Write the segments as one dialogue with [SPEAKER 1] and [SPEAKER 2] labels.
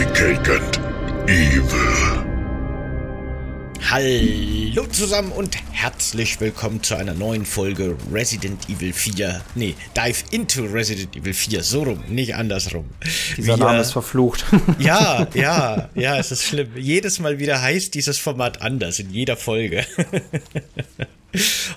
[SPEAKER 1] And Evil.
[SPEAKER 2] Hallo zusammen und herzlich willkommen zu einer neuen Folge Resident Evil 4. Nee, Dive into Resident Evil 4. So rum, nicht andersrum.
[SPEAKER 3] Dieser Wir, Name ist verflucht.
[SPEAKER 2] Ja, ja, ja, es ist schlimm. Jedes Mal wieder heißt dieses Format anders, in jeder Folge.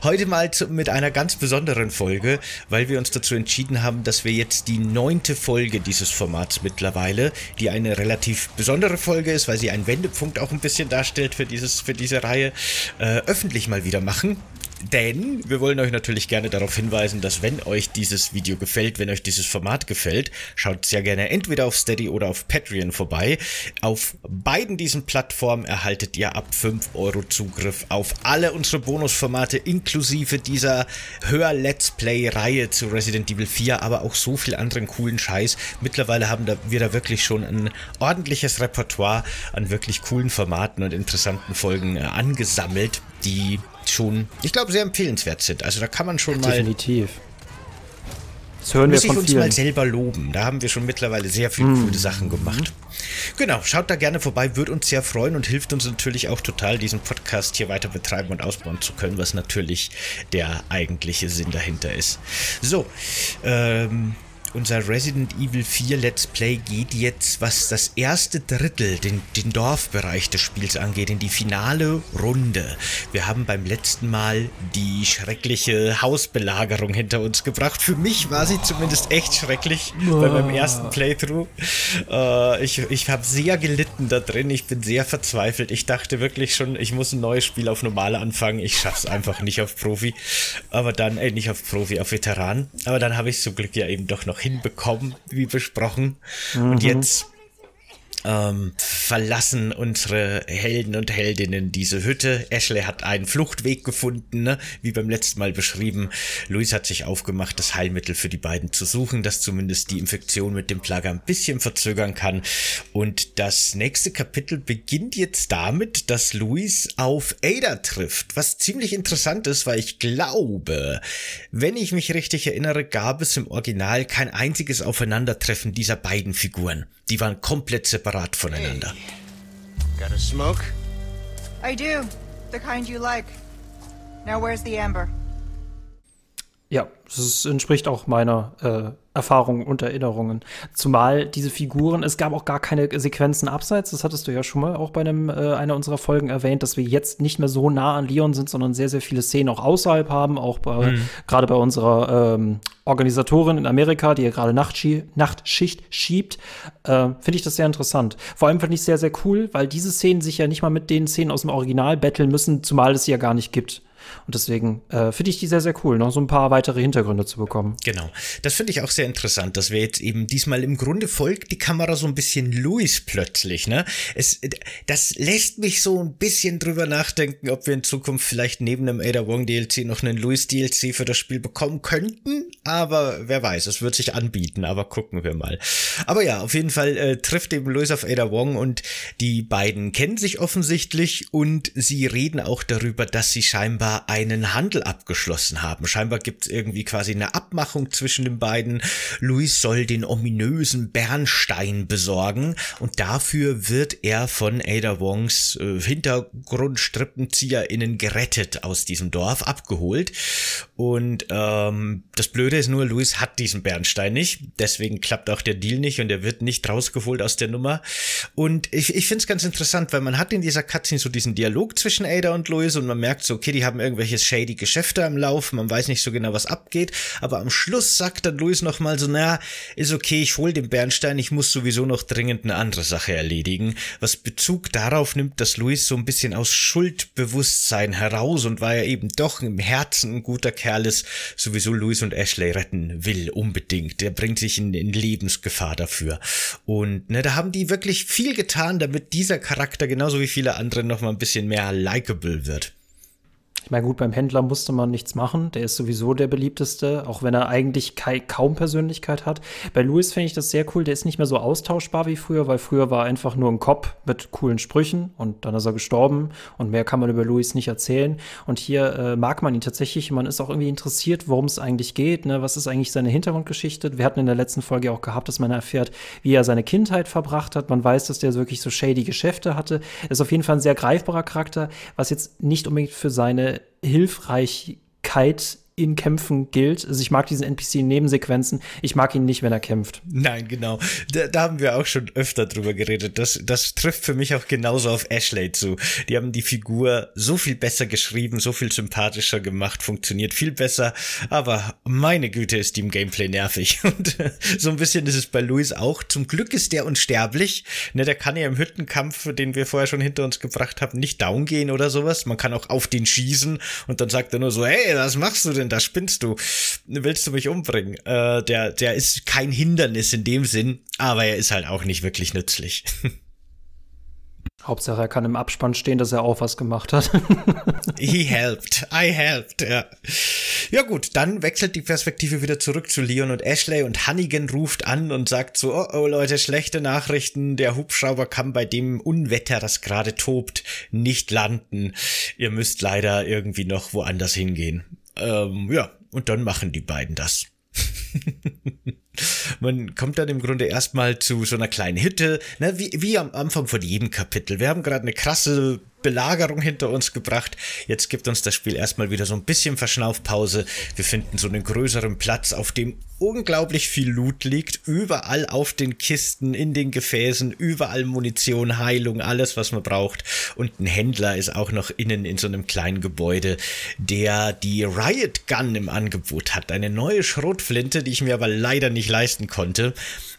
[SPEAKER 2] Heute mal mit einer ganz besonderen Folge, weil wir uns dazu entschieden haben, dass wir jetzt die neunte Folge dieses Formats mittlerweile, die eine relativ besondere Folge ist, weil sie einen Wendepunkt auch ein bisschen darstellt für, dieses, für diese Reihe, äh, öffentlich mal wieder machen. Denn wir wollen euch natürlich gerne darauf hinweisen, dass wenn euch dieses Video gefällt, wenn euch dieses Format gefällt, schaut sehr gerne entweder auf Steady oder auf Patreon vorbei. Auf beiden diesen Plattformen erhaltet ihr ab 5 Euro Zugriff auf alle unsere Bonusformate inklusive dieser Hör-Let's Play-Reihe zu Resident Evil 4, aber auch so viel anderen coolen Scheiß. Mittlerweile haben wir da wirklich schon ein ordentliches Repertoire an wirklich coolen Formaten und interessanten Folgen äh, angesammelt, die schon, ich glaube, sehr empfehlenswert sind. Also da kann man schon
[SPEAKER 3] mal. Definitiv.
[SPEAKER 2] Das hören wir von ich uns vielen. mal selber loben. Da haben wir schon mittlerweile sehr viele mm. coole Sachen gemacht. Genau, schaut da gerne vorbei, würde uns sehr freuen und hilft uns natürlich auch total, diesen Podcast hier weiter betreiben und ausbauen zu können, was natürlich der eigentliche Sinn dahinter ist. So, ähm, unser Resident Evil 4 Let's Play geht jetzt, was das erste Drittel, den, den Dorfbereich des Spiels angeht, in die finale Runde. Wir haben beim letzten Mal die schreckliche Hausbelagerung hinter uns gebracht. Für mich war sie zumindest echt schrecklich bei meinem ersten Playthrough. Äh, ich ich habe sehr gelitten da drin. Ich bin sehr verzweifelt. Ich dachte wirklich schon, ich muss ein neues Spiel auf Normale anfangen. Ich schaff's einfach nicht auf Profi. Aber dann, äh, nicht auf Profi, auf Veteran. Aber dann habe ich zum Glück ja eben doch noch hinbekommen, wie besprochen. Mhm. Und jetzt ähm, verlassen unsere Helden und Heldinnen diese Hütte. Ashley hat einen Fluchtweg gefunden, ne? wie beim letzten Mal beschrieben. Luis hat sich aufgemacht, das Heilmittel für die beiden zu suchen, das zumindest die Infektion mit dem Plager ein bisschen verzögern kann. Und das nächste Kapitel beginnt jetzt damit, dass Luis auf Ada trifft, was ziemlich interessant ist, weil ich glaube, wenn ich mich richtig erinnere, gab es im Original kein einziges Aufeinandertreffen dieser beiden Figuren. Die waren komplett separat voneinander.
[SPEAKER 4] Hey. Got a smoke? I do. The kind you like. Now where's the amber?
[SPEAKER 3] Ja, das entspricht auch meiner äh, Erfahrungen und Erinnerungen. Zumal diese Figuren, es gab auch gar keine Sequenzen abseits, das hattest du ja schon mal auch bei einem, äh, einer unserer Folgen erwähnt, dass wir jetzt nicht mehr so nah an Leon sind, sondern sehr, sehr viele Szenen auch außerhalb haben, auch bei, mhm. gerade bei unserer ähm, Organisatorin in Amerika, die ja gerade Nachtschi Nachtschicht schiebt, äh, finde ich das sehr interessant. Vor allem finde ich es sehr, sehr cool, weil diese Szenen sich ja nicht mal mit den Szenen aus dem Original betteln müssen, zumal es sie ja gar nicht gibt. Und deswegen äh, finde ich die sehr, sehr cool, noch so ein paar weitere Hintergründe zu bekommen.
[SPEAKER 2] Genau. Das finde ich auch sehr interessant, dass wir jetzt eben diesmal im Grunde folgt die Kamera so ein bisschen Louis plötzlich, ne? Es, das lässt mich so ein bisschen drüber nachdenken, ob wir in Zukunft vielleicht neben einem Ada Wong DLC noch einen Louis DLC für das Spiel bekommen könnten. Aber wer weiß, es wird sich anbieten, aber gucken wir mal. Aber ja, auf jeden Fall äh, trifft eben Louis auf Ada Wong und die beiden kennen sich offensichtlich und sie reden auch darüber, dass sie scheinbar einen Handel abgeschlossen haben. Scheinbar gibt es irgendwie quasi eine Abmachung zwischen den beiden. Luis soll den ominösen Bernstein besorgen und dafür wird er von Ada Wongs äh, HintergrundstrippenzieherInnen gerettet aus diesem Dorf, abgeholt. Und ähm, das Blöde ist nur, Luis hat diesen Bernstein nicht. Deswegen klappt auch der Deal nicht und er wird nicht rausgeholt aus der Nummer. Und ich, ich finde es ganz interessant, weil man hat in dieser Cutscene so diesen Dialog zwischen Ada und Luis und man merkt so, okay, die haben irgendwelche shady Geschäfte im Lauf, man weiß nicht so genau, was abgeht, aber am Schluss sagt dann Luis nochmal so, na, ist okay, ich hol den Bernstein, ich muss sowieso noch dringend eine andere Sache erledigen, was Bezug darauf nimmt, dass Luis so ein bisschen aus Schuldbewusstsein heraus und weil er eben doch im Herzen ein guter Kerl ist, sowieso Luis und Ashley retten will, unbedingt. Der bringt sich in, in Lebensgefahr dafür. Und ne, da haben die wirklich viel getan, damit dieser Charakter genauso wie viele andere noch mal ein bisschen mehr likable wird.
[SPEAKER 3] Ich meine, gut, beim Händler musste man nichts machen. Der ist sowieso der beliebteste, auch wenn er eigentlich kaum Persönlichkeit hat. Bei Louis finde ich das sehr cool. Der ist nicht mehr so austauschbar wie früher, weil früher war er einfach nur ein Kopf mit coolen Sprüchen und dann ist er gestorben und mehr kann man über Louis nicht erzählen. Und hier äh, mag man ihn tatsächlich. Man ist auch irgendwie interessiert, worum es eigentlich geht. Ne? Was ist eigentlich seine Hintergrundgeschichte? Wir hatten in der letzten Folge auch gehabt, dass man erfährt, wie er seine Kindheit verbracht hat. Man weiß, dass der wirklich so shady Geschäfte hatte. Ist auf jeden Fall ein sehr greifbarer Charakter, was jetzt nicht unbedingt für seine Hilfreichkeit in Kämpfen gilt. Also ich mag diesen NPC in Nebensequenzen. Ich mag ihn nicht, wenn er kämpft.
[SPEAKER 2] Nein, genau. Da, da, haben wir auch schon öfter drüber geredet. Das, das trifft für mich auch genauso auf Ashley zu. Die haben die Figur so viel besser geschrieben, so viel sympathischer gemacht, funktioniert viel besser. Aber meine Güte ist die im Gameplay nervig. Und so ein bisschen ist es bei Louis auch. Zum Glück ist der unsterblich. Ne, der kann ja im Hüttenkampf, den wir vorher schon hinter uns gebracht haben, nicht down gehen oder sowas. Man kann auch auf den schießen und dann sagt er nur so, hey, was machst du denn? Denn? Da spinnst du. Willst du mich umbringen? Äh, der, der ist kein Hindernis in dem Sinn, aber er ist halt auch nicht wirklich nützlich.
[SPEAKER 3] Hauptsache, er kann im Abspann stehen, dass er auch was gemacht hat.
[SPEAKER 2] He helped. I helped. Ja. ja gut, dann wechselt die Perspektive wieder zurück zu Leon und Ashley und Hannigan ruft an und sagt so, oh, oh Leute, schlechte Nachrichten. Der Hubschrauber kann bei dem Unwetter, das gerade tobt, nicht landen. Ihr müsst leider irgendwie noch woanders hingehen. Ähm, ja, und dann machen die beiden das. Man kommt dann im Grunde erstmal zu so einer kleinen Hütte, ne, wie, wie am Anfang von jedem Kapitel. Wir haben gerade eine krasse Belagerung hinter uns gebracht. Jetzt gibt uns das Spiel erstmal wieder so ein bisschen Verschnaufpause. Wir finden so einen größeren Platz, auf dem unglaublich viel Loot liegt. Überall auf den Kisten, in den Gefäßen, überall Munition, Heilung, alles, was man braucht. Und ein Händler ist auch noch innen in so einem kleinen Gebäude, der die Riot Gun im Angebot hat. Eine neue Schrotflinte, die ich mir aber leider nicht leisten konnte.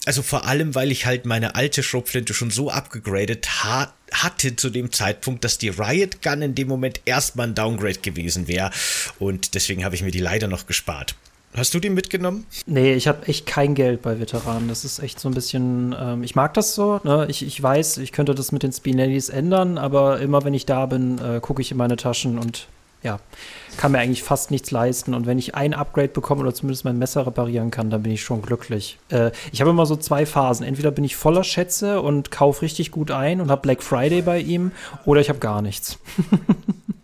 [SPEAKER 2] Also vor allem, weil ich halt meine alte Schrotflinte schon so abgegradet ha hatte zu dem Zeitpunkt, dass die Riot Gun in dem Moment erstmal ein Downgrade gewesen wäre. Und deswegen habe ich mir die leider noch gespart. Hast du die mitgenommen?
[SPEAKER 3] Nee, ich habe echt kein Geld bei Veteranen. Das ist echt so ein bisschen, ähm, ich mag das so. Ne? Ich, ich weiß, ich könnte das mit den Spinellis ändern, aber immer wenn ich da bin, äh, gucke ich in meine Taschen und ja, kann mir eigentlich fast nichts leisten. Und wenn ich ein Upgrade bekomme oder zumindest mein Messer reparieren kann, dann bin ich schon glücklich. Äh, ich habe immer so zwei Phasen. Entweder bin ich voller Schätze und kaufe richtig gut ein und habe Black Friday bei ihm, oder ich habe gar nichts.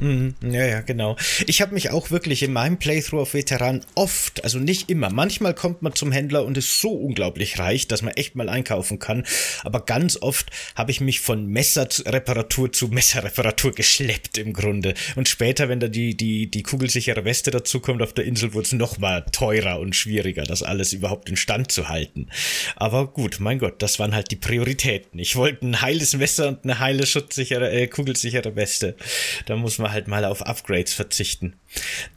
[SPEAKER 2] Mhm, ja, ja, genau. Ich habe mich auch wirklich in meinem Playthrough auf Veteran oft, also nicht immer, manchmal kommt man zum Händler und ist so unglaublich reich, dass man echt mal einkaufen kann. Aber ganz oft habe ich mich von Messerreparatur zu Messerreparatur geschleppt im Grunde. Und später, wenn da die, die, die kugelsichere Weste dazukommt auf der Insel, wurde es noch mal teurer und schwieriger, das alles überhaupt in Stand zu halten. Aber gut, mein Gott, das waren halt die Prioritäten. Ich wollte ein heiles Messer und eine heile schutzsichere, äh, kugelsichere Weste. Da muss man halt mal auf Upgrades verzichten.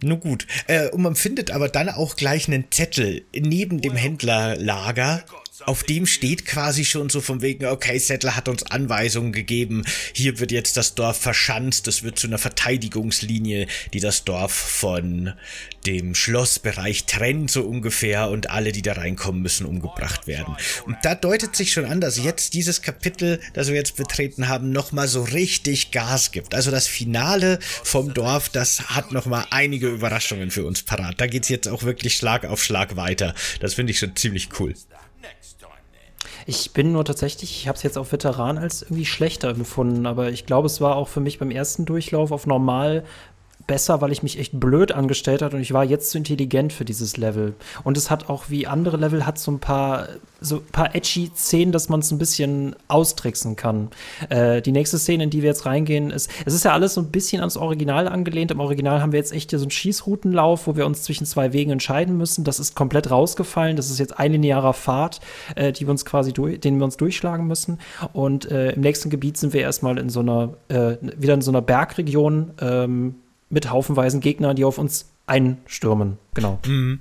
[SPEAKER 2] Nun gut, äh, und man findet aber dann auch gleich einen Zettel neben dem Händlerlager, auf dem steht quasi schon so von wegen, okay, Settler hat uns Anweisungen gegeben, hier wird jetzt das Dorf verschanzt, es wird zu einer Verteidigungslinie, die das Dorf von dem Schlossbereich trennt, so ungefähr, und alle, die da reinkommen, müssen umgebracht werden. Und da deutet sich schon an, dass jetzt dieses Kapitel, das wir jetzt betreten haben, nochmal so richtig Gas gibt. Also das Finale vom Dorf, das hat nochmal einige Überraschungen für uns parat. Da geht's jetzt auch wirklich Schlag auf Schlag weiter. Das finde ich schon ziemlich cool.
[SPEAKER 3] Ich bin nur tatsächlich, ich habe es jetzt auf Veteran als irgendwie schlechter empfunden, aber ich glaube, es war auch für mich beim ersten Durchlauf auf normal besser, weil ich mich echt blöd angestellt hat und ich war jetzt zu intelligent für dieses Level. Und es hat auch wie andere Level hat so ein paar so ein paar edgy Szenen, dass man es ein bisschen austricksen kann. Äh, die nächste Szene, in die wir jetzt reingehen, ist es ist ja alles so ein bisschen ans Original angelehnt. Im Original haben wir jetzt echt hier so einen Schießroutenlauf, wo wir uns zwischen zwei Wegen entscheiden müssen. Das ist komplett rausgefallen. Das ist jetzt ein linearer Pfad, äh, die wir uns quasi den wir uns durchschlagen müssen. Und äh, im nächsten Gebiet sind wir erstmal in so einer äh, wieder in so einer Bergregion. Ähm, mit haufenweisen Gegnern, die auf uns einstürmen. Genau. Mhm.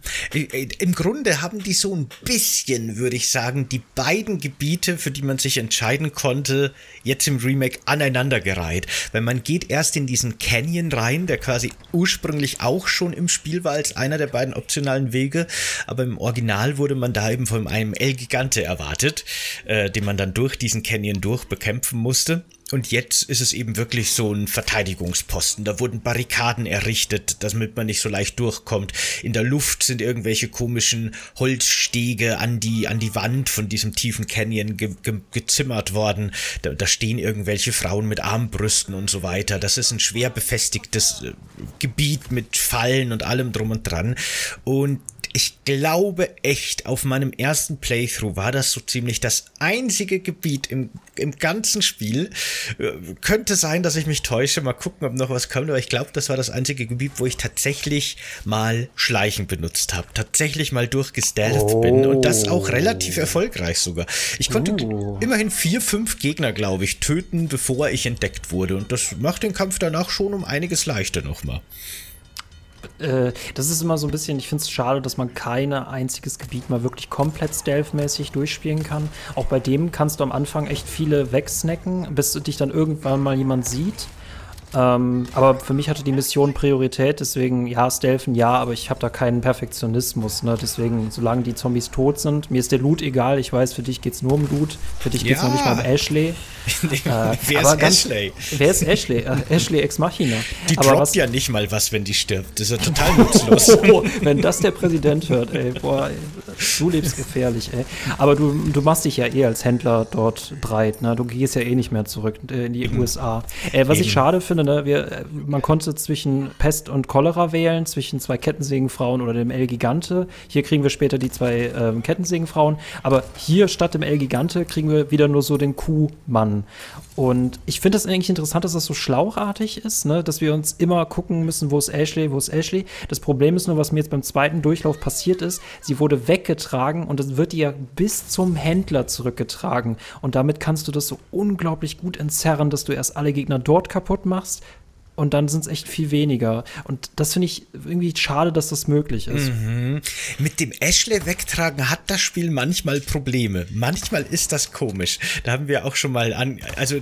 [SPEAKER 2] Im Grunde haben die so ein bisschen, würde ich sagen, die beiden Gebiete, für die man sich entscheiden konnte, jetzt im Remake aneinandergereiht. Weil man geht erst in diesen Canyon rein, der quasi ursprünglich auch schon im Spiel war als einer der beiden optionalen Wege, aber im Original wurde man da eben von einem El Gigante erwartet, äh, den man dann durch diesen Canyon durch bekämpfen musste. Und jetzt ist es eben wirklich so ein Verteidigungsposten. Da wurden Barrikaden errichtet, damit man nicht so leicht durchkommt. In der Luft sind irgendwelche komischen Holzstege an die, an die Wand von diesem tiefen Canyon ge ge gezimmert worden. Da, da stehen irgendwelche Frauen mit Armbrüsten und so weiter. Das ist ein schwer befestigtes äh, Gebiet mit Fallen und allem drum und dran. Und ich glaube echt, auf meinem ersten Playthrough war das so ziemlich das einzige Gebiet im, im ganzen Spiel. Äh, könnte sein, dass ich mich täusche. Mal gucken, ob noch was kommt. Aber ich glaube, das war das einzige Gebiet, wo ich tatsächlich mal Schleichen benutzt habe. Tatsächlich mal durchgestellt oh. bin. Und das auch relativ erfolgreich sogar. Ich konnte uh. immerhin vier, fünf Gegner, glaube ich, töten, bevor ich entdeckt wurde. Und das macht den Kampf danach schon um einiges leichter nochmal
[SPEAKER 3] äh, das ist immer so ein bisschen, ich finde es schade, dass man kein einziges Gebiet mal wirklich komplett stealth-mäßig durchspielen kann. Auch bei dem kannst du am Anfang echt viele wegsnacken, bis dich dann irgendwann mal jemand sieht. Ähm, aber für mich hatte die Mission Priorität, deswegen ja, Stealthen ja, aber ich habe da keinen Perfektionismus. Ne? Deswegen, solange die Zombies tot sind, mir ist der Loot egal. Ich weiß, für dich geht es nur um Loot. Für dich geht es ja. noch nicht mal um Ashley.
[SPEAKER 2] äh, wer ist ganz, Ashley?
[SPEAKER 3] Wer ist Ashley? Äh, Ashley Ex Machina.
[SPEAKER 2] Die aber droppt was, ja nicht mal was, wenn die stirbt. Das ist ja total nutzlos.
[SPEAKER 3] oh, wenn das der Präsident hört, ey, boah, ey, du lebst gefährlich, ey. Aber du, du machst dich ja eh als Händler dort breit, ne? Du gehst ja eh nicht mehr zurück äh, in die mhm. USA. Äh, was Eben. ich schade finde, ne, wir, man konnte zwischen Pest und Cholera wählen, zwischen zwei Kettensägenfrauen oder dem El Gigante. Hier kriegen wir später die zwei ähm, Kettensägenfrauen. Aber hier statt dem El Gigante kriegen wir wieder nur so den Kuhmann. Und ich finde es eigentlich interessant, dass das so schlauchartig ist, ne? dass wir uns immer gucken müssen, wo ist Ashley, wo ist Ashley. Das Problem ist nur, was mir jetzt beim zweiten Durchlauf passiert ist, sie wurde weggetragen und es wird ja bis zum Händler zurückgetragen. Und damit kannst du das so unglaublich gut entzerren, dass du erst alle Gegner dort kaputt machst, und dann sind es echt viel weniger. Und das finde ich irgendwie schade, dass das möglich ist.
[SPEAKER 2] Mhm. Mit dem Ashley wegtragen hat das Spiel manchmal Probleme. Manchmal ist das komisch. Da haben wir auch schon mal an, also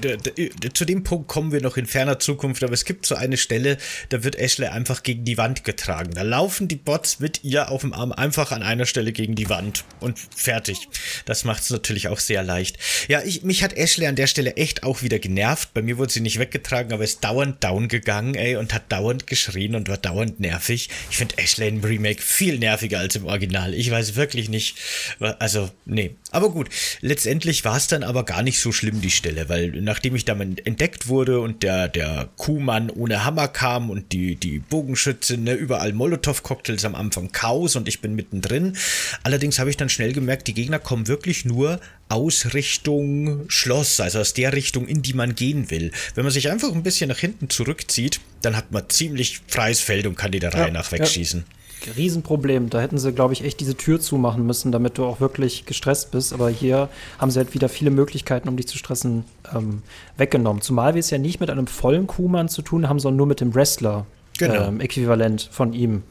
[SPEAKER 2] zu dem Punkt kommen wir noch in ferner Zukunft, aber es gibt so eine Stelle, da wird Ashley einfach gegen die Wand getragen. Da laufen die Bots mit ihr auf dem Arm einfach an einer Stelle gegen die Wand und fertig. Das macht es natürlich auch sehr leicht. Ja, ich, mich hat Ashley an der Stelle echt auch wieder genervt. Bei mir wurde sie nicht weggetragen, aber ist dauernd down gegangen gegangen, ey, und hat dauernd geschrien und war dauernd nervig. Ich finde Ashley im Remake viel nerviger als im Original. Ich weiß wirklich nicht, also, nee. Aber gut, letztendlich war es dann aber gar nicht so schlimm, die Stelle, weil nachdem ich dann entdeckt wurde und der, der Kuhmann ohne Hammer kam und die, die Bogenschütze, ne, überall Molotow-Cocktails am Anfang Chaos und ich bin mittendrin. Allerdings habe ich dann schnell gemerkt, die Gegner kommen wirklich nur aus Richtung Schloss, also aus der Richtung, in die man gehen will. Wenn man sich einfach ein bisschen nach hinten zurückzieht, dann hat man ziemlich freies Feld und kann die der Reihe ja, nach wegschießen.
[SPEAKER 3] Ja. Riesenproblem. Da hätten sie, glaube ich, echt diese Tür zumachen müssen, damit du auch wirklich gestresst bist. Aber hier haben sie halt wieder viele Möglichkeiten, um dich zu stressen, ähm, weggenommen. Zumal wir es ja nicht mit einem vollen Kuhmann zu tun haben, sondern nur mit dem Wrestler-Äquivalent genau. ähm, von ihm.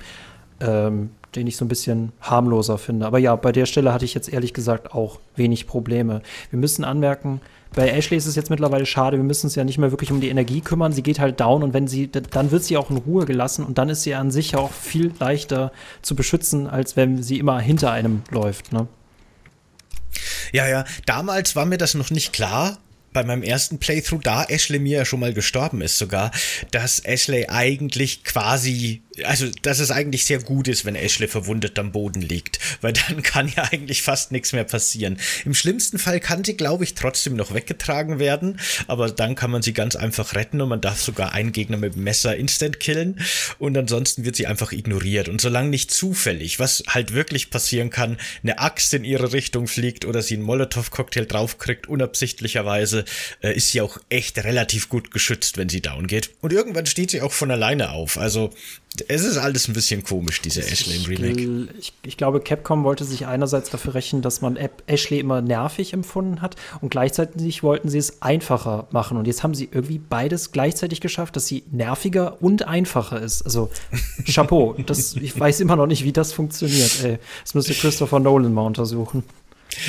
[SPEAKER 3] Ähm, den ich so ein bisschen harmloser finde. Aber ja, bei der Stelle hatte ich jetzt ehrlich gesagt auch wenig Probleme. Wir müssen anmerken, bei Ashley ist es jetzt mittlerweile schade, wir müssen uns ja nicht mehr wirklich um die Energie kümmern. Sie geht halt down und wenn sie, dann wird sie auch in Ruhe gelassen und dann ist sie an sich auch viel leichter zu beschützen, als wenn sie immer hinter einem läuft. Ne?
[SPEAKER 2] Ja, ja, damals war mir das noch nicht klar, bei meinem ersten Playthrough, da Ashley mir ja schon mal gestorben ist sogar, dass Ashley eigentlich quasi also, dass es eigentlich sehr gut ist, wenn Ashley verwundet am Boden liegt, weil dann kann ja eigentlich fast nichts mehr passieren. Im schlimmsten Fall kann sie, glaube ich, trotzdem noch weggetragen werden, aber dann kann man sie ganz einfach retten und man darf sogar einen Gegner mit dem Messer instant killen und ansonsten wird sie einfach ignoriert. Und solange nicht zufällig, was halt wirklich passieren kann, eine Axt in ihre Richtung fliegt oder sie einen Molotow-Cocktail draufkriegt, unabsichtlicherweise, äh, ist sie auch echt relativ gut geschützt, wenn sie down geht. Und irgendwann steht sie auch von alleine auf. Also es ist alles ein bisschen komisch, diese Ashley im Remake.
[SPEAKER 3] Ich, ich, glaube, Capcom wollte sich einerseits dafür rächen, dass man Ashley immer nervig empfunden hat und gleichzeitig wollten sie es einfacher machen. Und jetzt haben sie irgendwie beides gleichzeitig geschafft, dass sie nerviger und einfacher ist. Also Chapeau. das, ich weiß immer noch nicht, wie das funktioniert. Ey, das müsste Christopher Nolan mal untersuchen.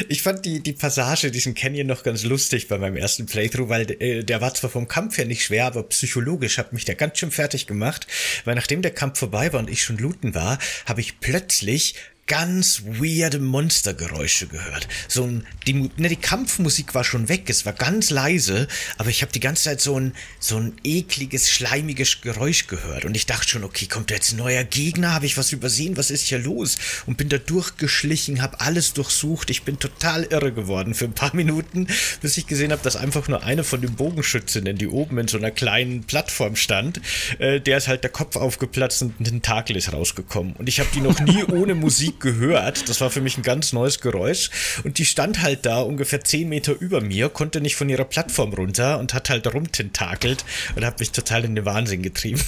[SPEAKER 2] Ich fand die, die Passage, diesen Canyon noch ganz lustig bei meinem ersten Playthrough, weil äh, der war zwar vom Kampf her nicht schwer, aber psychologisch hat mich der ganz schön fertig gemacht, weil nachdem der Kampf vorbei war und ich schon looten war, habe ich plötzlich ganz weirde Monstergeräusche gehört. So ein, die, ne, die Kampfmusik war schon weg, es war ganz leise, aber ich habe die ganze Zeit so ein, so ein ekliges, schleimiges Geräusch gehört. Und ich dachte schon, okay, kommt da jetzt ein neuer Gegner? Habe ich was übersehen? Was ist hier los? Und bin da durchgeschlichen, habe alles durchsucht. Ich bin total irre geworden für ein paar Minuten, bis ich gesehen habe, dass einfach nur eine von den Bogenschützinnen, die oben in so einer kleinen Plattform stand, äh, der ist halt der Kopf aufgeplatzt und ein Tentakel ist rausgekommen. Und ich habe die noch nie ohne Musik gehört. Das war für mich ein ganz neues Geräusch. Und die stand halt da ungefähr zehn Meter über mir, konnte nicht von ihrer Plattform runter und hat halt rumtentakelt und hat mich total in den Wahnsinn getrieben.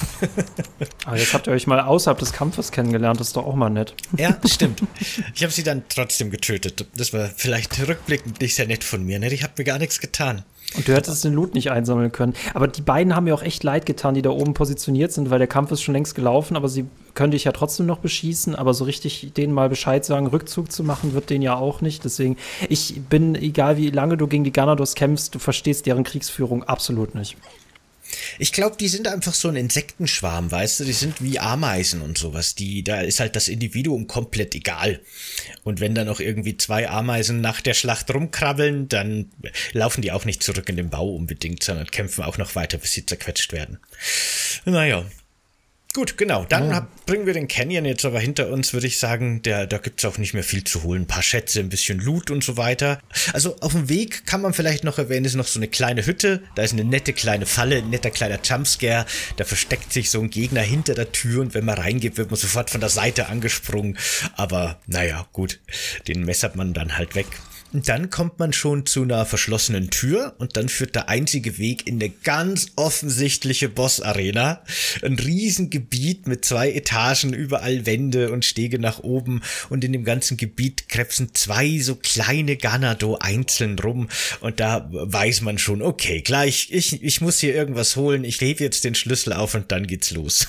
[SPEAKER 3] Aber jetzt habt ihr euch mal außerhalb des Kampfes kennengelernt, das ist doch auch mal nett.
[SPEAKER 2] Ja, stimmt. Ich habe sie dann trotzdem getötet. Das war vielleicht rückblickend nicht sehr nett von mir. Ne? Ich habe mir gar nichts getan.
[SPEAKER 3] Und du hättest den Loot nicht einsammeln können. Aber die beiden haben mir auch echt leid getan, die da oben positioniert sind, weil der Kampf ist schon längst gelaufen, aber sie können dich ja trotzdem noch beschießen. Aber so richtig denen mal Bescheid sagen, Rückzug zu machen, wird denen ja auch nicht. Deswegen, ich bin, egal wie lange du gegen die Ganados kämpfst, du verstehst deren Kriegsführung absolut nicht.
[SPEAKER 2] Ich glaube, die sind einfach so ein Insektenschwarm, weißt du? Die sind wie Ameisen und sowas. Die, da ist halt das Individuum komplett egal. Und wenn da noch irgendwie zwei Ameisen nach der Schlacht rumkrabbeln, dann laufen die auch nicht zurück in den Bau unbedingt, sondern kämpfen auch noch weiter, bis sie zerquetscht werden. Naja, Gut, genau. Dann ja. hab, bringen wir den Canyon jetzt aber hinter uns, würde ich sagen. Der, da gibt's auch nicht mehr viel zu holen. Ein paar Schätze, ein bisschen Loot und so weiter. Also auf dem Weg kann man vielleicht noch erwähnen, ist noch so eine kleine Hütte. Da ist eine nette kleine Falle, ein netter kleiner Jumpscare. Da versteckt sich so ein Gegner hinter der Tür und wenn man reingeht, wird man sofort von der Seite angesprungen. Aber naja, gut. Den messert man dann halt weg. Dann kommt man schon zu einer verschlossenen Tür und dann führt der einzige Weg in eine ganz offensichtliche Boss-Arena. Ein Riesengebiet mit zwei Etagen, überall Wände und Stege nach oben und in dem ganzen Gebiet krebsen zwei so kleine Ganado einzeln rum und da weiß man schon, okay, gleich, ich, ich muss hier irgendwas holen, ich hebe jetzt den Schlüssel auf und dann geht's los.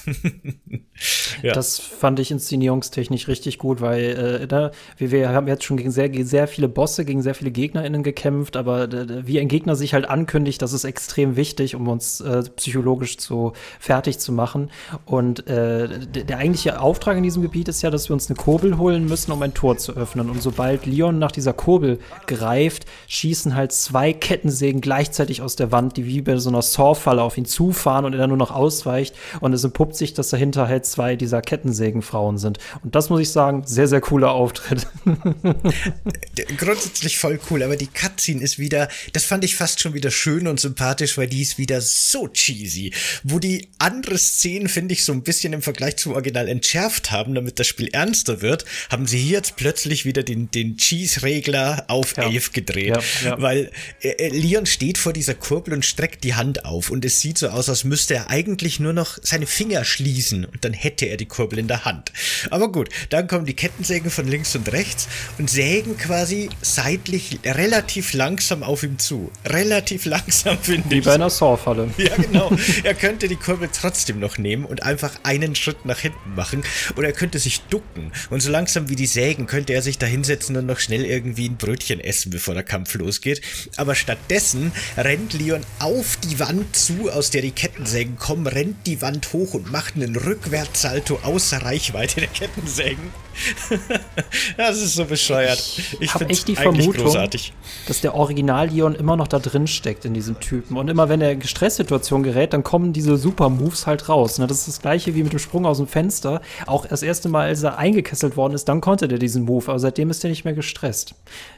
[SPEAKER 3] ja. Das fand ich inszenierungstechnisch richtig gut, weil äh, da, wir, wir haben jetzt schon gegen sehr, sehr viele Bosse, gegen sehr viele GegnerInnen gekämpft, aber wie ein Gegner sich halt ankündigt, das ist extrem wichtig, um uns äh, psychologisch zu fertig zu machen. Und äh, der eigentliche Auftrag in diesem Gebiet ist ja, dass wir uns eine Kurbel holen müssen, um ein Tor zu öffnen. Und sobald Leon nach dieser Kurbel greift, schießen halt zwei Kettensägen gleichzeitig aus der Wand, die wie bei so einer Saw-Falle auf ihn zufahren und er dann nur noch ausweicht. Und es entpuppt sich, dass dahinter halt zwei dieser Kettensägenfrauen sind. Und das muss ich sagen, sehr, sehr cooler Auftritt.
[SPEAKER 2] Grundsätzlich grundsätzlich voll cool, aber die Cutscene ist wieder, das fand ich fast schon wieder schön und sympathisch, weil die ist wieder so cheesy. Wo die andere Szenen, finde ich, so ein bisschen im Vergleich zum Original entschärft haben, damit das Spiel ernster wird, haben sie hier jetzt plötzlich wieder den, den Cheese-Regler auf ja. 11 gedreht. Ja, ja. Weil äh, äh, Leon steht vor dieser Kurbel und streckt die Hand auf und es sieht so aus, als müsste er eigentlich nur noch seine Finger schließen und dann hätte er die Kurbel in der Hand. Aber gut, dann kommen die Kettensägen von links und rechts und sägen quasi seit seitlich relativ langsam auf ihm zu. Relativ langsam, finde
[SPEAKER 3] ich. Wie bei einer Saw-Falle.
[SPEAKER 2] Ja, genau. er könnte die Kurbel trotzdem noch nehmen und einfach einen Schritt nach hinten machen. Oder er könnte sich ducken. Und so langsam wie die Sägen könnte er sich da hinsetzen und noch schnell irgendwie ein Brötchen essen, bevor der Kampf losgeht. Aber stattdessen rennt Leon auf die Wand zu, aus der die Kettensägen kommen, rennt die Wand hoch und macht einen Rückwärtssalto außer Reichweite der Kettensägen. das ist so bescheuert.
[SPEAKER 3] Ich, ich habe echt die Vermutung, großartig. dass der Original-Leon immer noch da drin steckt in diesem Typen. Und immer wenn er in Stresssituation gerät, dann kommen diese Super-Moves halt raus. Ne? Das ist das gleiche wie mit dem Sprung aus dem Fenster. Auch das erste Mal, als er eingekesselt worden ist, dann konnte der diesen Move. Aber seitdem ist er nicht mehr gestresst.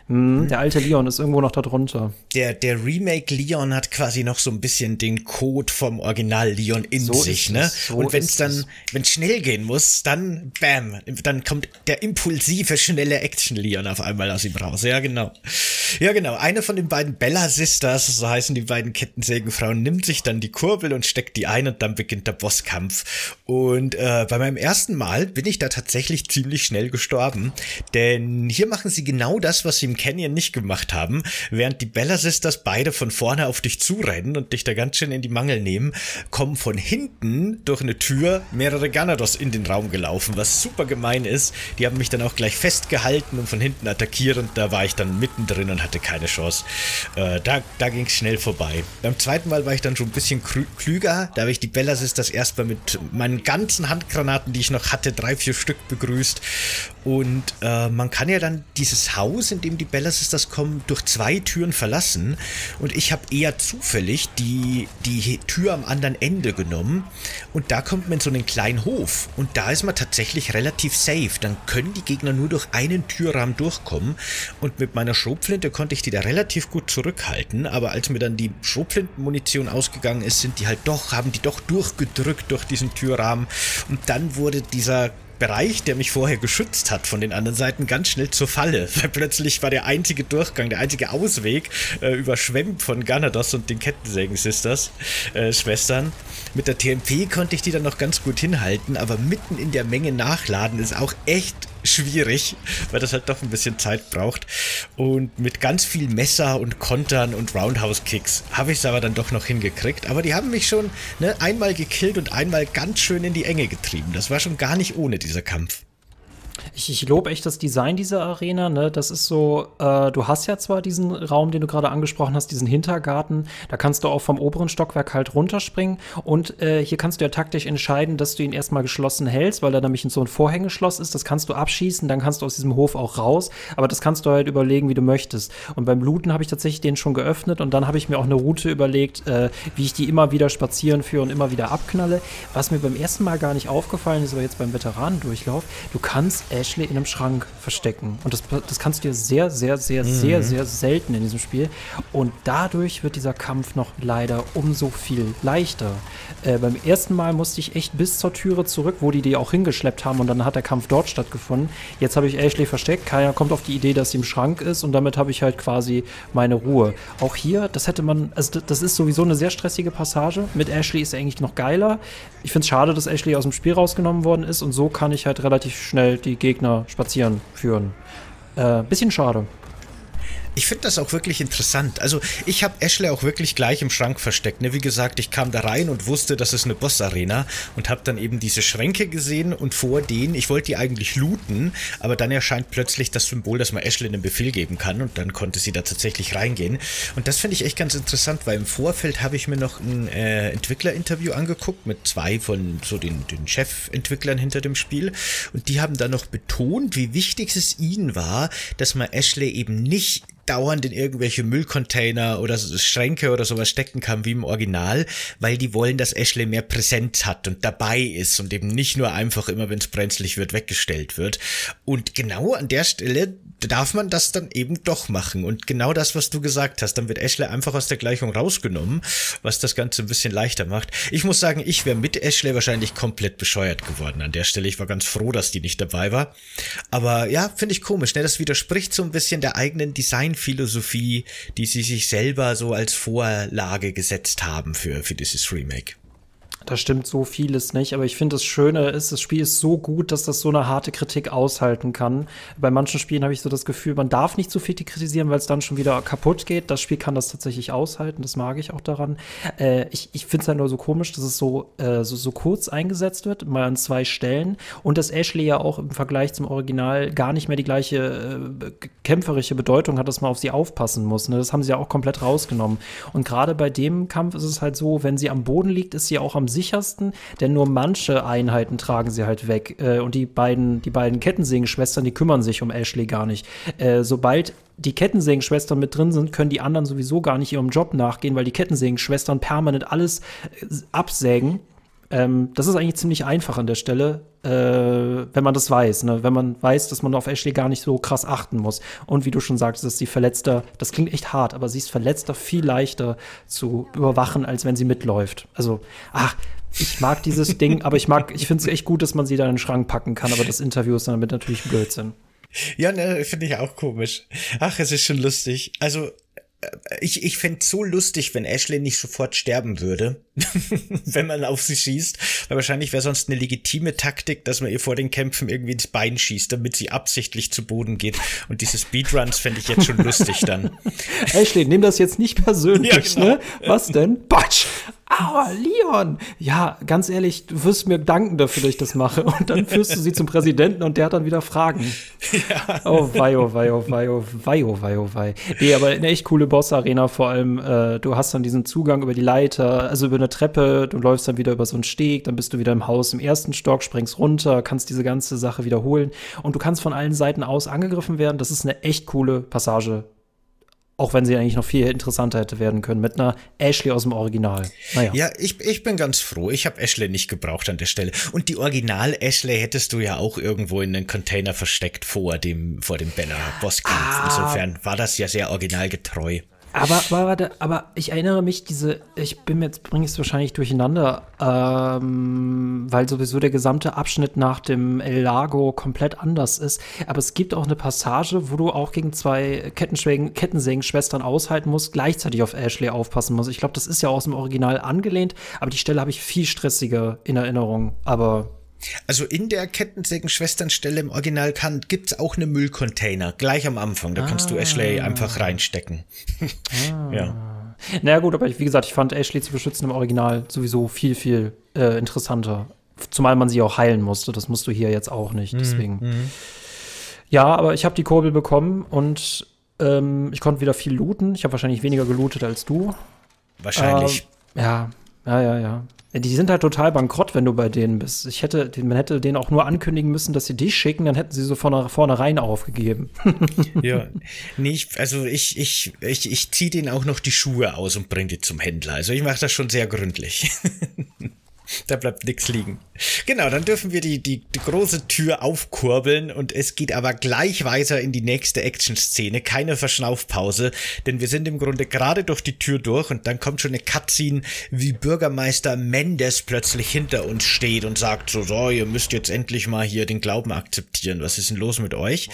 [SPEAKER 3] Hm, der alte Leon ist irgendwo noch da drunter.
[SPEAKER 2] Der, der Remake Leon hat quasi noch so ein bisschen den Code vom Original Leon in so sich, ne? So Und wenn es dann, wenn es schnell gehen muss, dann bam, dann kommt der impulsive, schnelle Action Leon auf einmal aus ihm raus. Ja, genau. Ja, genau. Eine von den beiden Bella Sisters, so heißen die beiden Kettensägenfrauen, nimmt sich dann die Kurbel und steckt die ein und dann beginnt der Bosskampf. Und äh, bei meinem ersten Mal bin ich da tatsächlich ziemlich schnell gestorben, denn hier machen sie genau das, was sie im Canyon nicht gemacht haben, während die Bella Sisters beide von vorne auf dich zurennen und dich da ganz schön in die Mangel nehmen, kommen von hinten durch eine Tür mehrere Ganados in den Raum gelaufen, was super gemein ist. Die haben mich dann auch gleich festgehalten und von hinten attackiert da war ich dann mittendrin und hatte keine Chance. Äh, da da ging es schnell vorbei. Beim zweiten Mal war ich dann schon ein bisschen klüger. Da habe ich die Bella Sisters erstmal mit meinen ganzen Handgranaten, die ich noch hatte, drei, vier Stück begrüßt Und äh, man kann ja dann dieses Haus, in dem die Bella Sisters kommen, durch zwei Türen verlassen. Und ich habe eher zufällig die, die Tür am anderen Ende genommen. Und da kommt man in so einen kleinen Hof. Und da ist man tatsächlich relativ safe. Dann können die Gegner nur durch einen Türrahmen durchkommen. Und mit meiner Schrotflinte konnte ich die da relativ gut zurückhalten. Aber als mir dann die Schrotflintenmunition ausgegangen ist, sind die halt doch, haben die doch durchgedrückt durch diesen Türrahmen. Und dann wurde dieser Bereich, der mich vorher geschützt hat von den anderen Seiten, ganz schnell zur Falle. Weil plötzlich war der einzige Durchgang, der einzige Ausweg äh, überschwemmt von Ganados und den Kettensägen-Sisters, äh, Schwestern. Mit der TMP konnte ich die dann noch ganz gut hinhalten, aber mitten in der Menge nachladen ist auch echt schwierig, weil das halt doch ein bisschen Zeit braucht. Und mit ganz viel Messer und Kontern und Roundhouse-Kicks habe ich es aber dann doch noch hingekriegt. Aber die haben mich schon ne, einmal gekillt und einmal ganz schön in die Enge getrieben. Das war schon gar nicht ohne dieser Kampf.
[SPEAKER 3] Ich, ich lobe echt das Design dieser Arena. Ne? Das ist so, äh, du hast ja zwar diesen Raum, den du gerade angesprochen hast, diesen Hintergarten. Da kannst du auch vom oberen Stockwerk halt runterspringen. Und äh, hier kannst du ja taktisch entscheiden, dass du ihn erstmal geschlossen hältst, weil er nämlich so ein Vorhängeschloss ist. Das kannst du abschießen, dann kannst du aus diesem Hof auch raus. Aber das kannst du halt überlegen, wie du möchtest. Und beim Looten habe ich tatsächlich den schon geöffnet und dann habe ich mir auch eine Route überlegt, äh, wie ich die immer wieder spazieren führe und immer wieder abknalle. Was mir beim ersten Mal gar nicht aufgefallen ist, aber jetzt beim Veteranendurchlauf, du kannst Ashley in einem Schrank verstecken. Und das, das kannst du dir sehr, sehr, sehr, mhm. sehr, sehr selten in diesem Spiel. Und dadurch wird dieser Kampf noch leider umso viel leichter. Äh, beim ersten Mal musste ich echt bis zur Türe zurück, wo die die auch hingeschleppt haben und dann hat der Kampf dort stattgefunden. Jetzt habe ich Ashley versteckt. Kaya kommt auf die Idee, dass sie im Schrank ist und damit habe ich halt quasi meine Ruhe. Auch hier, das hätte man, also das ist sowieso eine sehr stressige Passage. Mit Ashley ist er eigentlich noch geiler. Ich finde es schade, dass Ashley aus dem Spiel rausgenommen worden ist und so kann ich halt relativ schnell die Gegner spazieren führen. Äh, bisschen schade.
[SPEAKER 2] Ich finde das auch wirklich interessant. Also ich habe Ashley auch wirklich gleich im Schrank versteckt. Ne? Wie gesagt, ich kam da rein und wusste, das ist eine Boss-Arena und habe dann eben diese Schränke gesehen und vor denen, ich wollte die eigentlich looten, aber dann erscheint plötzlich das Symbol, dass man Ashley einen Befehl geben kann und dann konnte sie da tatsächlich reingehen. Und das finde ich echt ganz interessant, weil im Vorfeld habe ich mir noch ein äh, Entwicklerinterview angeguckt mit zwei von so den, den Chefentwicklern hinter dem Spiel und die haben dann noch betont, wie wichtig es ihnen war, dass man Ashley eben nicht dauernd in irgendwelche Müllcontainer oder Schränke oder sowas stecken kann wie im Original, weil die wollen, dass Ashley mehr Präsenz hat und dabei ist und eben nicht nur einfach immer, wenn es brenzlig wird, weggestellt wird. Und genau an der Stelle darf man das dann eben doch machen. Und genau das, was du gesagt hast, dann wird Ashley einfach aus der Gleichung rausgenommen, was das Ganze ein bisschen leichter macht. Ich muss sagen, ich wäre mit Ashley wahrscheinlich komplett bescheuert geworden an der Stelle. Ich war ganz froh, dass die nicht dabei war. Aber ja, finde ich komisch. Ne? Das widerspricht so ein bisschen der eigenen Designphilosophie, die sie sich selber so als Vorlage gesetzt haben für, für dieses Remake.
[SPEAKER 3] Da stimmt so vieles nicht, aber ich finde das Schöne ist, das Spiel ist so gut, dass das so eine harte Kritik aushalten kann. Bei manchen Spielen habe ich so das Gefühl, man darf nicht zu viel kritisieren, weil es dann schon wieder kaputt geht. Das Spiel kann das tatsächlich aushalten, das mag ich auch daran. Äh, ich ich finde es halt nur so komisch, dass es so, äh, so, so kurz eingesetzt wird, mal an zwei Stellen und dass Ashley ja auch im Vergleich zum Original gar nicht mehr die gleiche äh, kämpferische Bedeutung hat, dass man auf sie aufpassen muss. Ne? Das haben sie ja auch komplett rausgenommen. Und gerade bei dem Kampf ist es halt so, wenn sie am Boden liegt, ist sie auch am sichersten, denn nur manche Einheiten tragen sie halt weg. Äh, und die beiden, die beiden Kettensägenschwestern, die kümmern sich um Ashley gar nicht. Äh, sobald die Kettensägenschwestern mit drin sind, können die anderen sowieso gar nicht ihrem Job nachgehen, weil die Kettensägenschwestern permanent alles äh, absägen ähm, das ist eigentlich ziemlich einfach an der Stelle, äh, wenn man das weiß. Ne? Wenn man weiß, dass man auf Ashley gar nicht so krass achten muss. Und wie du schon sagst, ist sie verletzter, das klingt echt hart, aber sie ist verletzter viel leichter zu überwachen, als wenn sie mitläuft. Also, ach, ich mag dieses Ding, aber ich mag, ich finde es echt gut, dass man sie da in den Schrank packen kann, aber das Interview ist damit natürlich Blödsinn.
[SPEAKER 2] Ja, ne, finde ich auch komisch. Ach, es ist schon lustig. Also, ich, ich fände so lustig, wenn Ashley nicht sofort sterben würde, wenn man auf sie schießt. Weil wahrscheinlich wäre sonst eine legitime Taktik, dass man ihr vor den Kämpfen irgendwie ins Bein schießt, damit sie absichtlich zu Boden geht. Und diese Speedruns fände ich jetzt schon lustig dann.
[SPEAKER 3] Ashley, nimm das jetzt nicht persönlich, ja, genau. ne? Was denn? Batsch! ah, Leon. Ja, ganz ehrlich, du wirst mir danken dafür, dass ich das mache. Und dann führst du sie zum Präsidenten und der hat dann wieder Fragen. Ja. Oh, wei, oh, wei, oh, wei, oh, wei, oh, wei, oh, wei. Nee, aber eine echt coole Boss-Arena vor allem. Äh, du hast dann diesen Zugang über die Leiter, also über eine Treppe, du läufst dann wieder über so einen Steg, dann bist du wieder im Haus im ersten Stock, springst runter, kannst diese ganze Sache wiederholen und du kannst von allen Seiten aus angegriffen werden. Das ist eine echt coole Passage auch wenn sie eigentlich noch viel interessanter hätte werden können mit einer Ashley aus dem Original.
[SPEAKER 2] Naja. Ja, ich, ich bin ganz froh. Ich habe Ashley nicht gebraucht an der Stelle. Und die Original Ashley hättest du ja auch irgendwo in den Container versteckt vor dem, vor dem Banner-Bosskampf. Ah. Insofern war das ja sehr originalgetreu.
[SPEAKER 3] Aber, aber, aber ich erinnere mich, diese, ich bin jetzt, bringe es wahrscheinlich durcheinander, ähm, weil sowieso der gesamte Abschnitt nach dem El Lago komplett anders ist. Aber es gibt auch eine Passage, wo du auch gegen zwei Kettensägen-Schwestern aushalten musst, gleichzeitig auf Ashley aufpassen musst. Ich glaube, das ist ja aus dem Original angelehnt, aber die Stelle habe ich viel stressiger in Erinnerung. Aber
[SPEAKER 2] also in der Kettensägen-Schwesternstelle im Original kann, gibt's auch eine Müllcontainer, gleich am Anfang. Da ah. kannst du Ashley ah. einfach reinstecken.
[SPEAKER 3] Ah. ja. Naja gut, aber ich, wie gesagt, ich fand Ashley zu beschützen im Original sowieso viel, viel äh, interessanter. Zumal man sie auch heilen musste. Das musst du hier jetzt auch nicht. Mhm. Deswegen. Mhm. Ja, aber ich habe die Kurbel bekommen und ähm, ich konnte wieder viel looten. Ich habe wahrscheinlich weniger gelootet als du.
[SPEAKER 2] Wahrscheinlich.
[SPEAKER 3] Äh, ja, ja, ja, ja. Die sind halt total bankrott, wenn du bei denen bist. Ich hätte, man hätte denen auch nur ankündigen müssen, dass sie dich schicken, dann hätten sie so von vornherein aufgegeben.
[SPEAKER 2] ja, nee, ich, also ich, ich, ich, ich ziehe denen auch noch die Schuhe aus und bringe die zum Händler. Also ich mache das schon sehr gründlich. Da bleibt nichts liegen. Genau, dann dürfen wir die, die, die große Tür aufkurbeln und es geht aber gleich weiter in die nächste Action-Szene. Keine Verschnaufpause, denn wir sind im Grunde gerade durch die Tür durch und dann kommt schon eine Cutscene, wie Bürgermeister Mendes plötzlich hinter uns steht und sagt so, so, ihr müsst jetzt endlich mal hier den Glauben akzeptieren. Was ist denn los mit euch?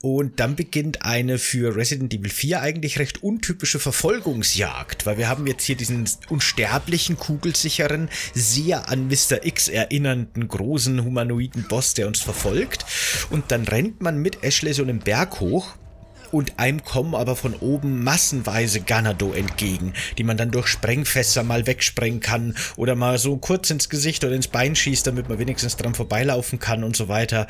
[SPEAKER 2] Und dann beginnt eine für Resident Evil 4 eigentlich recht untypische Verfolgungsjagd, weil wir haben jetzt hier diesen unsterblichen, kugelsicheren, sehr an Mr. X erinnernden großen humanoiden Boss, der uns verfolgt. Und dann rennt man mit Ashley so einen Berg hoch und einem kommen aber von oben massenweise Ganado entgegen, die man dann durch Sprengfässer mal wegsprengen kann oder mal so kurz ins Gesicht oder ins Bein schießt, damit man wenigstens dran vorbeilaufen kann und so weiter.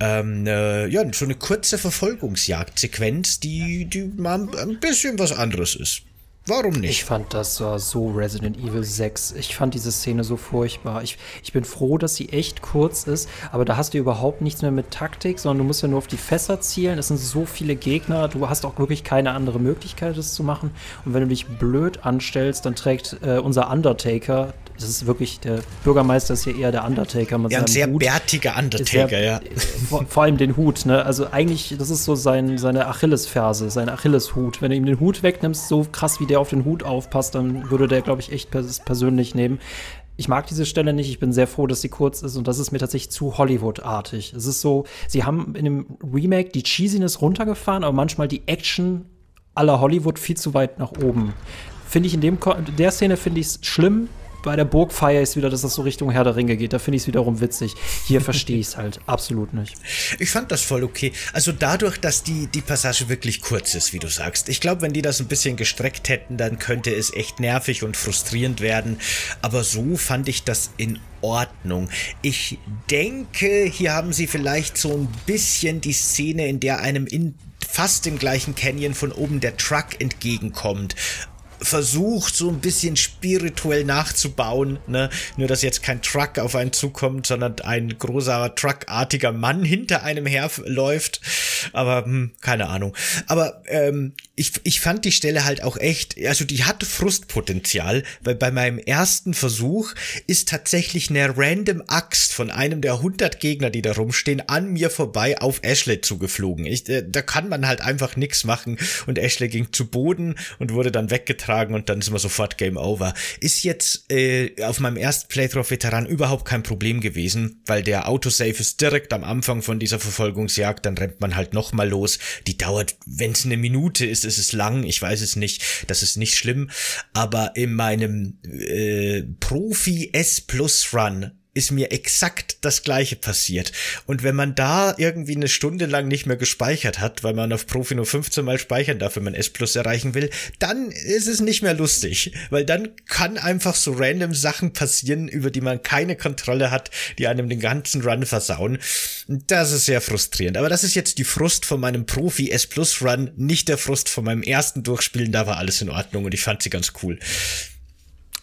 [SPEAKER 2] Ähm, äh, ja, so eine kurze Verfolgungsjagdsequenz, die, die mal ein bisschen was anderes ist. Warum nicht?
[SPEAKER 3] Ich fand das war so Resident Evil 6. Ich fand diese Szene so furchtbar. Ich, ich bin froh, dass sie echt kurz ist, aber da hast du überhaupt nichts mehr mit Taktik, sondern du musst ja nur auf die Fässer zielen. Es sind so viele Gegner, du hast auch wirklich keine andere Möglichkeit, das zu machen. Und wenn du dich blöd anstellst, dann trägt äh, unser Undertaker das ist wirklich, der Bürgermeister ist hier eher der Undertaker.
[SPEAKER 2] Mit ja, ein sehr Hut. bärtiger Undertaker, sehr, ja.
[SPEAKER 3] Vor, vor, allem den Hut, ne? Also eigentlich, das ist so sein, seine Achillesferse, sein Achilleshut. Wenn du ihm den Hut wegnimmst, so krass wie der auf den Hut aufpasst, dann würde der, glaube ich, echt persönlich nehmen. Ich mag diese Stelle nicht. Ich bin sehr froh, dass sie kurz ist und das ist mir tatsächlich zu Hollywood-artig. Es ist so, sie haben in dem Remake die Cheesiness runtergefahren, aber manchmal die Action aller Hollywood viel zu weit nach oben. Finde ich in dem, der Szene finde ich es schlimm, bei der Burgfeier ist wieder, dass das so Richtung Herr der Ringe geht. Da finde ich es wiederum witzig. Hier verstehe ich es halt absolut nicht.
[SPEAKER 2] Ich fand das voll okay. Also dadurch, dass die, die Passage wirklich kurz ist, wie du sagst. Ich glaube, wenn die das ein bisschen gestreckt hätten, dann könnte es echt nervig und frustrierend werden. Aber so fand ich das in Ordnung. Ich denke, hier haben sie vielleicht so ein bisschen die Szene, in der einem in fast im gleichen Canyon von oben der Truck entgegenkommt versucht, so ein bisschen spirituell nachzubauen. Ne? Nur, dass jetzt kein Truck auf einen zukommt, sondern ein großer truckartiger Mann hinter einem herläuft. Aber hm, keine Ahnung. Aber ähm, ich, ich fand die Stelle halt auch echt, also die hatte Frustpotenzial, weil bei meinem ersten Versuch ist tatsächlich eine random Axt von einem der 100 Gegner, die da rumstehen, an mir vorbei auf Ashley zugeflogen. Ich, äh, da kann man halt einfach nichts machen und Ashley ging zu Boden und wurde dann weggetragen und dann ist immer sofort Game Over. Ist jetzt äh, auf meinem ersten Playthrough Veteran überhaupt kein Problem gewesen, weil der Autosave ist direkt am Anfang von dieser Verfolgungsjagd, dann rennt man halt nochmal los. Die dauert, wenn es eine Minute ist, ist es lang, ich weiß es nicht, das ist nicht schlimm, aber in meinem äh, Profi S Plus Run ist mir exakt das gleiche passiert. Und wenn man da irgendwie eine Stunde lang nicht mehr gespeichert hat, weil man auf Profi nur 15 Mal speichern darf, wenn man S Plus erreichen will, dann ist es nicht mehr lustig. Weil dann kann einfach so random Sachen passieren, über die man keine Kontrolle hat, die einem den ganzen Run versauen. Das ist sehr frustrierend. Aber das ist jetzt die Frust von meinem Profi S Plus Run, nicht der Frust von meinem ersten Durchspielen. Da war alles in Ordnung und ich fand sie ganz cool.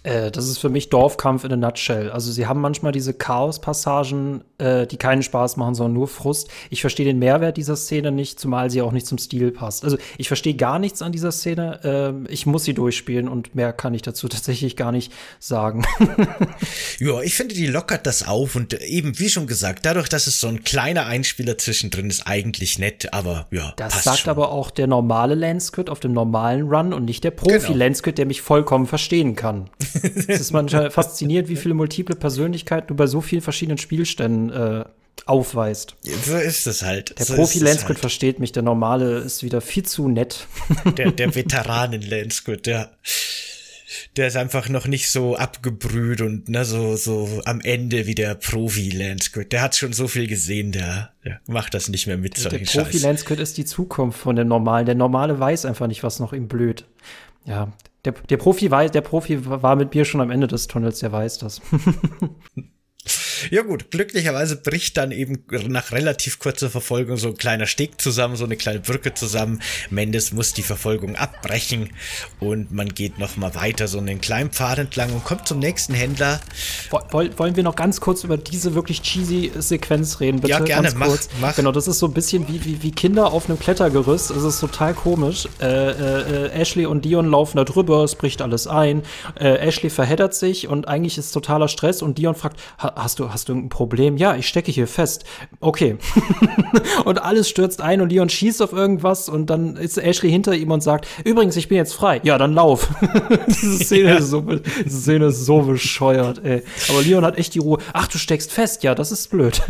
[SPEAKER 3] Äh, das ist für mich Dorfkampf in a nutshell. Also sie haben manchmal diese Chaos-Passagen, äh, die keinen Spaß machen, sondern nur Frust. Ich verstehe den Mehrwert dieser Szene nicht, zumal sie auch nicht zum Stil passt. Also ich verstehe gar nichts an dieser Szene. Äh, ich muss sie durchspielen und mehr kann ich dazu tatsächlich gar nicht sagen.
[SPEAKER 2] ja, ich finde, die lockert das auf und eben, wie schon gesagt, dadurch, dass es so ein kleiner Einspieler zwischendrin ist, eigentlich nett, aber ja.
[SPEAKER 3] Das sagt schon. aber auch der normale Landsquid auf dem normalen Run und nicht der Profi-Landsquid, genau. der mich vollkommen verstehen kann. es ist manchmal faszinierend, wie viele multiple Persönlichkeiten du bei so vielen verschiedenen Spielständen äh, aufweist.
[SPEAKER 2] So ist es halt.
[SPEAKER 3] Der
[SPEAKER 2] so
[SPEAKER 3] Profi-Landsquid halt. versteht mich, der normale ist wieder viel zu nett.
[SPEAKER 2] Der, der Veteranen-Landsquid, der, der ist einfach noch nicht so abgebrüht und ne, so, so am Ende wie der Profi-Landsquid. Der hat schon so viel gesehen, der, der macht das nicht mehr mit.
[SPEAKER 3] Der, der Profi-Landsquid ist die Zukunft von dem Normalen. Der Normale weiß einfach nicht, was noch ihm blöd. Ja, der, der Profi weiß, der Profi war mit mir schon am Ende des Tunnels, der weiß das.
[SPEAKER 2] Ja gut, glücklicherweise bricht dann eben nach relativ kurzer Verfolgung so ein kleiner Steg zusammen, so eine kleine Brücke zusammen. Mendes muss die Verfolgung abbrechen und man geht noch mal weiter so einen kleinen Pfad entlang und kommt zum nächsten Händler.
[SPEAKER 3] Wollen wir noch ganz kurz über diese wirklich cheesy Sequenz reden, bitte?
[SPEAKER 2] Ja, gerne,
[SPEAKER 3] mach,
[SPEAKER 2] mach.
[SPEAKER 3] Genau, das ist so ein bisschen wie, wie, wie Kinder auf einem Klettergerüst. Es ist total komisch. Äh, äh, äh Ashley und Dion laufen da drüber, es bricht alles ein. Äh, Ashley verheddert sich und eigentlich ist totaler Stress und Dion fragt, hast du, hast du irgendein Problem? Ja, ich stecke hier fest. Okay. und alles stürzt ein und Leon schießt auf irgendwas und dann ist Ashley hinter ihm und sagt, übrigens, ich bin jetzt frei. Ja, dann lauf. diese, Szene ja. ist so, diese Szene ist so bescheuert, ey. Aber Leon hat echt die Ruhe. Ach, du steckst fest. Ja, das ist blöd.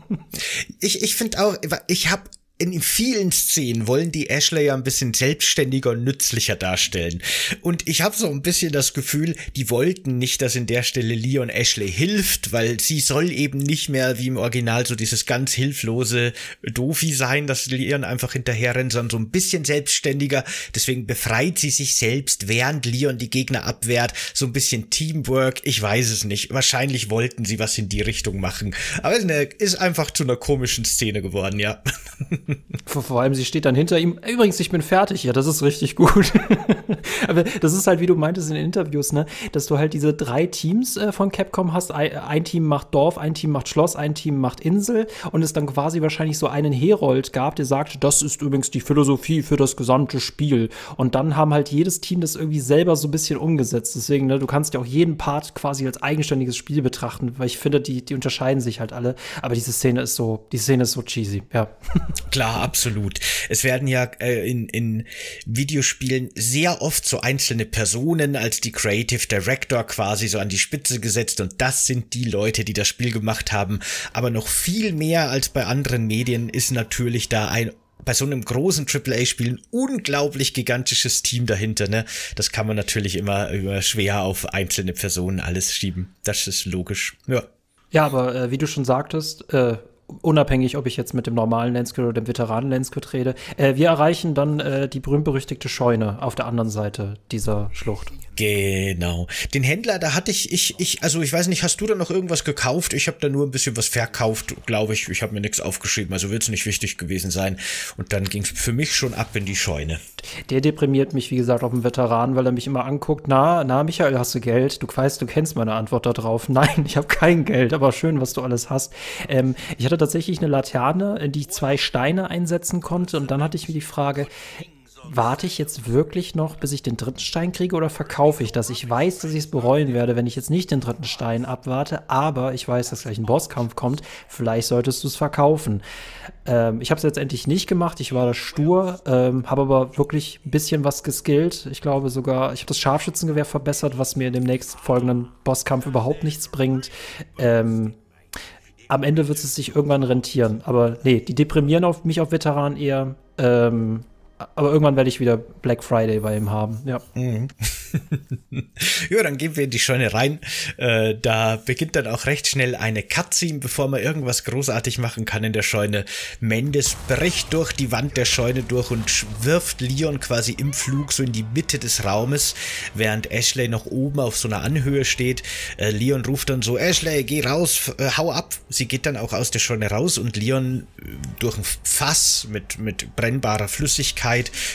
[SPEAKER 2] ich ich finde auch, ich habe in vielen Szenen wollen die Ashley ja ein bisschen selbstständiger und nützlicher darstellen. Und ich habe so ein bisschen das Gefühl, die wollten nicht, dass in der Stelle Leon Ashley hilft, weil sie soll eben nicht mehr wie im Original so dieses ganz hilflose Dofi sein, dass Leon einfach hinterher rennt, sondern so ein bisschen selbstständiger. Deswegen befreit sie sich selbst, während Leon die Gegner abwehrt. So ein bisschen Teamwork. Ich weiß es nicht. Wahrscheinlich wollten sie was in die Richtung machen. Aber es ist einfach zu einer komischen Szene geworden, ja.
[SPEAKER 3] Vor, allem, sie steht dann hinter ihm. Übrigens, ich bin fertig. Ja, das ist richtig gut. Aber das ist halt, wie du meintest in den Interviews, ne, dass du halt diese drei Teams äh, von Capcom hast. Ein, ein, Team macht Dorf, ein Team macht Schloss, ein Team macht Insel und es dann quasi wahrscheinlich so einen Herold gab, der sagte, das ist übrigens die Philosophie für das gesamte Spiel. Und dann haben halt jedes Team das irgendwie selber so ein bisschen umgesetzt. Deswegen, ne, du kannst ja auch jeden Part quasi als eigenständiges Spiel betrachten, weil ich finde, die, die unterscheiden sich halt alle. Aber diese Szene ist so, die Szene ist so cheesy, ja.
[SPEAKER 2] Klar, absolut. Es werden ja äh, in, in Videospielen sehr oft so einzelne Personen als die Creative Director quasi so an die Spitze gesetzt und das sind die Leute, die das Spiel gemacht haben. Aber noch viel mehr als bei anderen Medien ist natürlich da ein bei so einem großen AAA-Spiel ein unglaublich gigantisches Team dahinter, ne? Das kann man natürlich immer, immer schwer auf einzelne Personen alles schieben. Das ist logisch. Ja.
[SPEAKER 3] Ja, aber äh, wie du schon sagtest, äh, unabhängig, ob ich jetzt mit dem normalen Landsquid oder dem Veteranen Landsquid rede. Äh, wir erreichen dann äh, die berühmt-berüchtigte Scheune auf der anderen Seite dieser Schlucht.
[SPEAKER 2] Genau. Den Händler, da hatte ich, ich, ich, also ich weiß nicht, hast du da noch irgendwas gekauft? Ich habe da nur ein bisschen was verkauft, glaube ich. Ich habe mir nichts aufgeschrieben, also wird es nicht wichtig gewesen sein. Und dann ging es für mich schon ab in die Scheune.
[SPEAKER 3] Der deprimiert mich, wie gesagt, auf dem Veteran, weil er mich immer anguckt. Na, na, Michael, hast du Geld? Du weißt, du kennst meine Antwort darauf. Nein, ich habe kein Geld, aber schön, was du alles hast. Ähm, ich hatte tatsächlich eine Laterne, in die ich zwei Steine einsetzen konnte. Und dann hatte ich mir die Frage, warte ich jetzt wirklich noch, bis ich den dritten Stein kriege oder verkaufe ich das? Ich weiß, dass ich es bereuen werde, wenn ich jetzt nicht den dritten Stein abwarte, aber ich weiß, dass gleich ein Bosskampf kommt. Vielleicht solltest du es verkaufen. Ähm, ich habe es letztendlich nicht gemacht. Ich war da stur, ähm, habe aber wirklich ein bisschen was geskillt. Ich glaube sogar, ich habe das Scharfschützengewehr verbessert, was mir in dem nächsten folgenden Bosskampf überhaupt nichts bringt. Ähm, am Ende wird es sich irgendwann rentieren. Aber nee, die deprimieren auf mich auf Veteranen eher. Ähm, aber irgendwann werde ich wieder Black Friday bei ihm haben, ja. Mhm.
[SPEAKER 2] ja, dann gehen wir in die Scheune rein. Äh, da beginnt dann auch recht schnell eine Cutscene, bevor man irgendwas großartig machen kann in der Scheune. Mendes bricht durch die Wand der Scheune durch und wirft Leon quasi im Flug so in die Mitte des Raumes, während Ashley noch oben auf so einer Anhöhe steht. Äh, Leon ruft dann so, Ashley, geh raus, äh, hau ab. Sie geht dann auch aus der Scheune raus und Leon äh, durch ein Fass mit, mit brennbarer Flüssigkeit,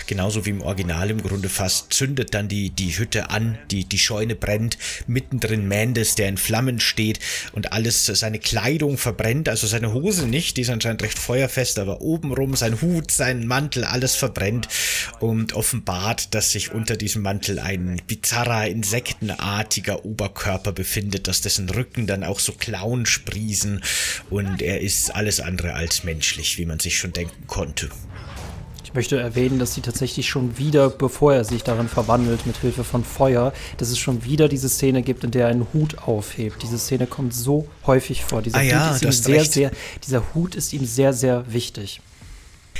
[SPEAKER 2] genauso wie im Original im Grunde fast, zündet dann die, die Hütte an, die, die Scheune brennt, mittendrin Mendes, der in Flammen steht und alles, seine Kleidung verbrennt, also seine Hose nicht, die ist anscheinend recht feuerfest, aber obenrum sein Hut, sein Mantel, alles verbrennt und offenbart, dass sich unter diesem Mantel ein bizarrer, insektenartiger Oberkörper befindet, dass dessen Rücken dann auch so Klauen sprießen und er ist alles andere als menschlich, wie man sich schon denken konnte.
[SPEAKER 3] Ich möchte erwähnen, dass sie tatsächlich schon wieder, bevor er sich darin verwandelt, mit Hilfe von Feuer, dass es schon wieder diese Szene gibt, in der er einen Hut aufhebt. Diese Szene kommt so häufig vor. Dieser,
[SPEAKER 2] ah ja,
[SPEAKER 3] Hut ist ihm sehr, sehr, dieser Hut ist ihm sehr, sehr wichtig.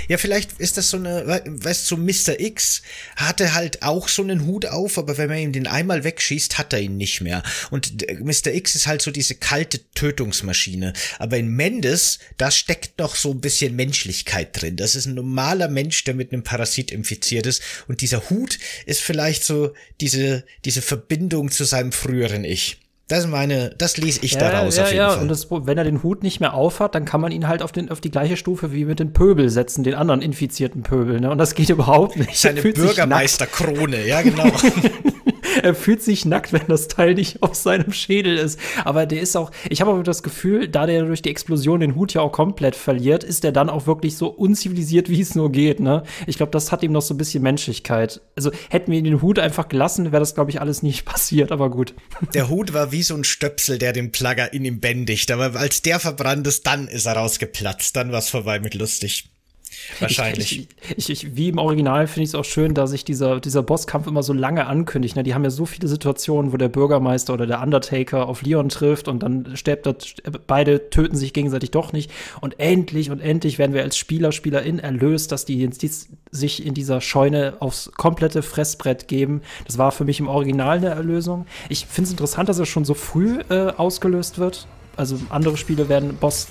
[SPEAKER 2] Ja, vielleicht ist das so eine, weißt du, so Mr. X hatte halt auch so einen Hut auf, aber wenn man ihm den einmal wegschießt, hat er ihn nicht mehr. Und Mr. X ist halt so diese kalte Tötungsmaschine. Aber in Mendes, da steckt noch so ein bisschen Menschlichkeit drin. Das ist ein normaler Mensch, der mit einem Parasit infiziert ist. Und dieser Hut ist vielleicht so diese, diese Verbindung zu seinem früheren Ich. Das meine, das lese ich
[SPEAKER 3] ja,
[SPEAKER 2] daraus
[SPEAKER 3] ja,
[SPEAKER 2] auf jeden
[SPEAKER 3] ja.
[SPEAKER 2] Fall.
[SPEAKER 3] Und das, wenn er den Hut nicht mehr aufhat, dann kann man ihn halt auf, den, auf die gleiche Stufe wie mit den Pöbel setzen, den anderen infizierten Pöbel. Ne? Und das geht überhaupt nicht.
[SPEAKER 2] Seine Bürgermeisterkrone, ja genau.
[SPEAKER 3] er fühlt sich nackt, wenn das Teil nicht auf seinem Schädel ist. Aber der ist auch, ich habe aber das Gefühl, da der durch die Explosion den Hut ja auch komplett verliert, ist der dann auch wirklich so unzivilisiert, wie es nur geht. Ne? Ich glaube, das hat ihm noch so ein bisschen Menschlichkeit. Also hätten wir ihn den Hut einfach gelassen, wäre das, glaube ich, alles nicht passiert, aber gut.
[SPEAKER 2] Der Hut war wie so ein Stöpsel, der den Plagger in ihm bändigt. Aber als der verbrannt ist, dann ist er rausgeplatzt. Dann war es vorbei mit lustig. Wahrscheinlich.
[SPEAKER 3] Ich, ich, ich, wie im Original finde ich es auch schön, dass sich dieser, dieser Bosskampf immer so lange ankündigt. Ne? Die haben ja so viele Situationen, wo der Bürgermeister oder der Undertaker auf Leon trifft und dann stirbt das, beide töten sich gegenseitig doch nicht. Und endlich und endlich werden wir als Spieler, Spielerin erlöst, dass die jetzt sich in dieser Scheune aufs komplette Fressbrett geben. Das war für mich im Original eine Erlösung. Ich finde es interessant, dass er schon so früh äh, ausgelöst wird. Also andere Spiele werden Boss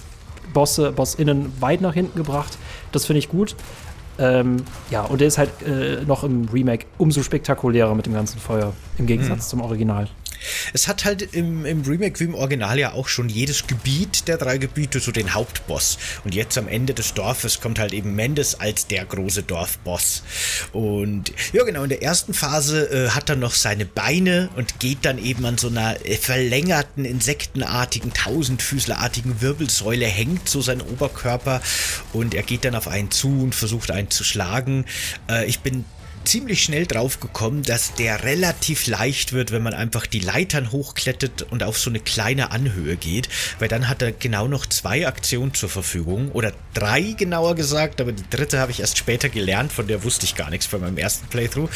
[SPEAKER 3] Bosse, BossInnen weit nach hinten gebracht. Das finde ich gut. Ähm, ja, und der ist halt äh, noch im Remake umso spektakulärer mit dem ganzen Feuer, im Gegensatz mhm. zum Original.
[SPEAKER 2] Es hat halt im, im Remake wie im Original ja auch schon jedes Gebiet der drei Gebiete so den Hauptboss. Und jetzt am Ende des Dorfes kommt halt eben Mendes als der große Dorfboss. Und ja, genau, in der ersten Phase äh, hat er noch seine Beine und geht dann eben an so einer äh, verlängerten, insektenartigen, tausendfüßlerartigen Wirbelsäule, hängt so sein Oberkörper und er geht dann auf einen zu und versucht einen zu schlagen. Äh, ich bin ziemlich schnell drauf gekommen, dass der relativ leicht wird, wenn man einfach die Leitern hochklettert und auf so eine kleine Anhöhe geht, weil dann hat er genau noch zwei Aktionen zur Verfügung oder drei genauer gesagt, aber die dritte habe ich erst später gelernt, von der wusste ich gar nichts bei meinem ersten Playthrough.